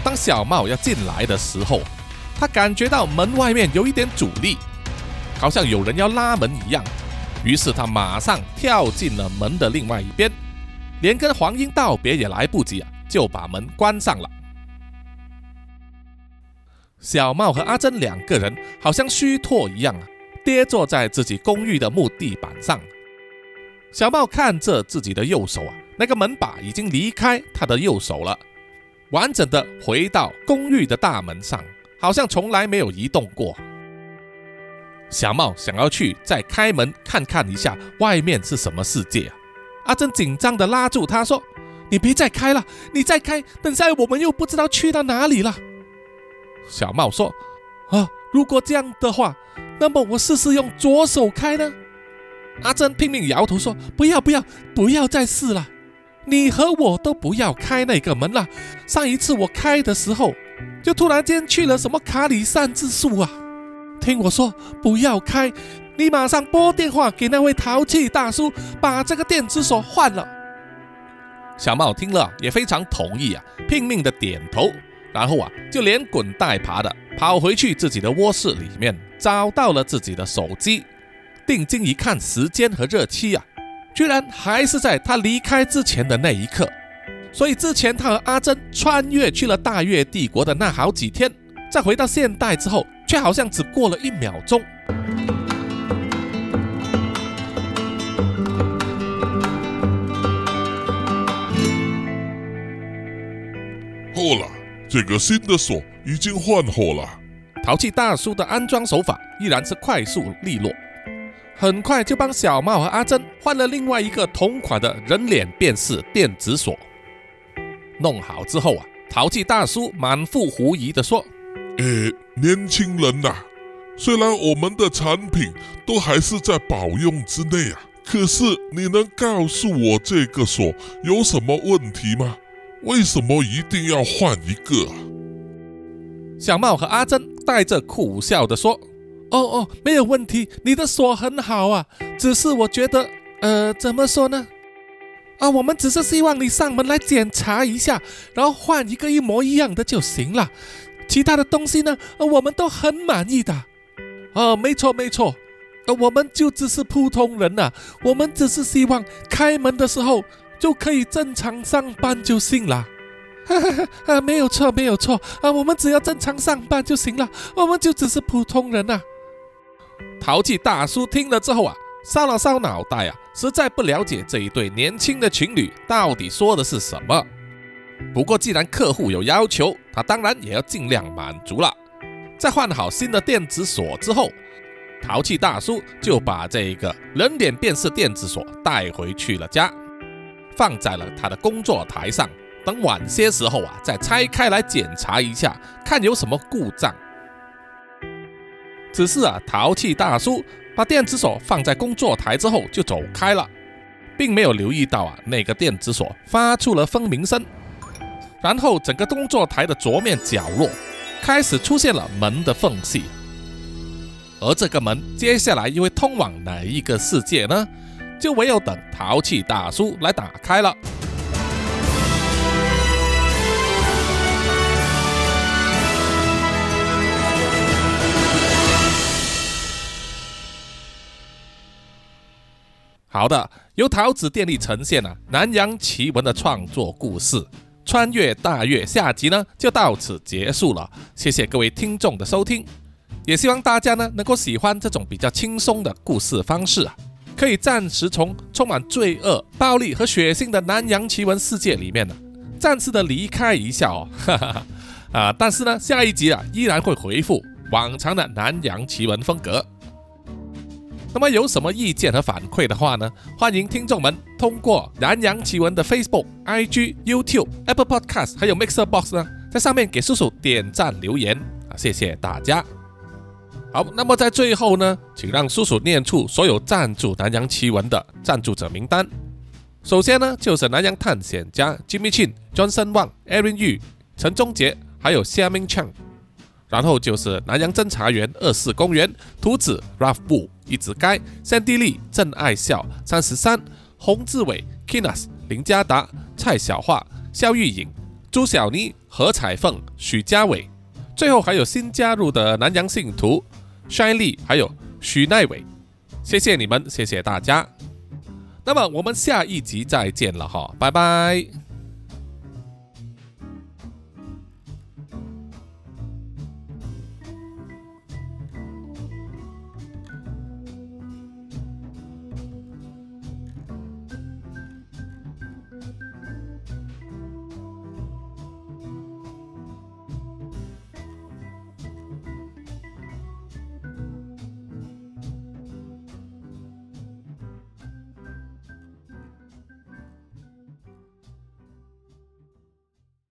Speaker 2: 当小茂要进来的时候，他感觉到门外面有一点阻力，好像有人要拉门一样。于是他马上跳进了门的另外一边，连跟黄英道别也来不及啊，就把门关上了。小茂和阿珍两个人好像虚脱一样啊，跌坐在自己公寓的木地板上。小茂看着自己的右手啊，那个门把已经离开他的右手了，完整的回到公寓的大门上，好像从来没有移动过。小茂想要去再开门看看一下外面是什么世界啊！阿珍紧张的拉住他说：“你别再开了，你再开，等下我们又不知道去到哪里了。”小茂说：“啊，如果这样的话，那么我试试用左手开呢？”阿珍拼命摇头说：“不要不要，不要再试了！你和我都不要开那个门了。上一次我开的时候，就突然间去了什么卡里善之术啊！”听我说，不要开！你马上拨电话给那位淘气大叔，把这个电子锁换了。小茂听了也非常同意啊，拼命的点头，然后啊就连滚带爬的跑回去自己的卧室里面，找到了自己的手机，定睛一看时间和日期啊，居然还是在他离开之前的那一刻。所以之前他和阿珍穿越去了大越帝国的那好几天，再回到现代之后，却好像只过了一秒钟。
Speaker 3: 好了，这个新的锁已经换好了。
Speaker 2: 淘气大叔的安装手法依然是快速利落，很快就帮小茂和阿珍换了另外一个同款的人脸辨识电子锁。弄好之后啊，淘气大叔满腹狐疑地说：“
Speaker 3: 诶，年轻人呐，虽然我们的产品都还是在保用之内啊，可是你能告诉我这个锁有什么问题吗？为什么一定要换一个啊？”
Speaker 2: 小茂和阿珍带着苦笑地说：“哦哦，没有问题，你的锁很好啊，只是我觉得，呃，怎么说呢？”啊，我们只是希望你上门来检查一下，然后换一个一模一样的就行了。其他的东西呢，呃我们都很满意的。啊，没错没错，呃，我们就只是普通人呐，我们只是希望开门的时候就可以正常上班就行了。哈哈哈，啊没有错没有错，啊，我们只要正常上班就行了，我们就只是普通人呐。淘气大叔听了之后啊。烧了烧脑袋啊，实在不了解这一对年轻的情侣到底说的是什么。不过既然客户有要求，他当然也要尽量满足了。在换好新的电子锁之后，淘气大叔就把这个人脸辨识电子锁带回去了家，放在了他的工作台上。等晚些时候啊，再拆开来检查一下，看有什么故障。只是啊，淘气大叔。把电子锁放在工作台之后就走开了，并没有留意到啊那个电子锁发出了蜂鸣声，然后整个工作台的桌面角落开始出现了门的缝隙，而这个门接下来又会通往哪一个世界呢？就唯有等淘气大叔来打开了。好的，由桃子电力呈现了南洋奇闻的创作故事《穿越大月》下集呢，就到此结束了。谢谢各位听众的收听，也希望大家呢能够喜欢这种比较轻松的故事方式啊，可以暂时从充满罪恶、暴力和血腥的南洋奇闻世界里面呢，暂时的离开一下哦。哈哈哈啊，但是呢，下一集啊依然会回复往常的南洋奇闻风格。那么有什么意见和反馈的话呢？欢迎听众们通过南洋奇闻的 Facebook、IG、YouTube、Apple Podcast 还有 Mixer Box 呢，在上面给叔叔点赞留言啊！谢谢大家。好，那么在最后呢，请让叔叔念出所有赞助南洋奇闻的赞助者名单。首先呢，就是南洋探险家 Jimmy Chin、Johnson Wang、Aaron Yu、陈忠杰，还有夏明强。然后就是南洋侦查员二四公园、图子 Ralph 布。一直该、三地利、郑爱笑、三十三、洪志伟、Kinas、林家达、蔡小桦、肖玉颖、朱小妮、何彩凤、许家伟，最后还有新加入的南洋信徒 Shine 丽，还有许奈伟，谢谢你们，谢谢大家。那么我们下一集再见了哈，拜拜。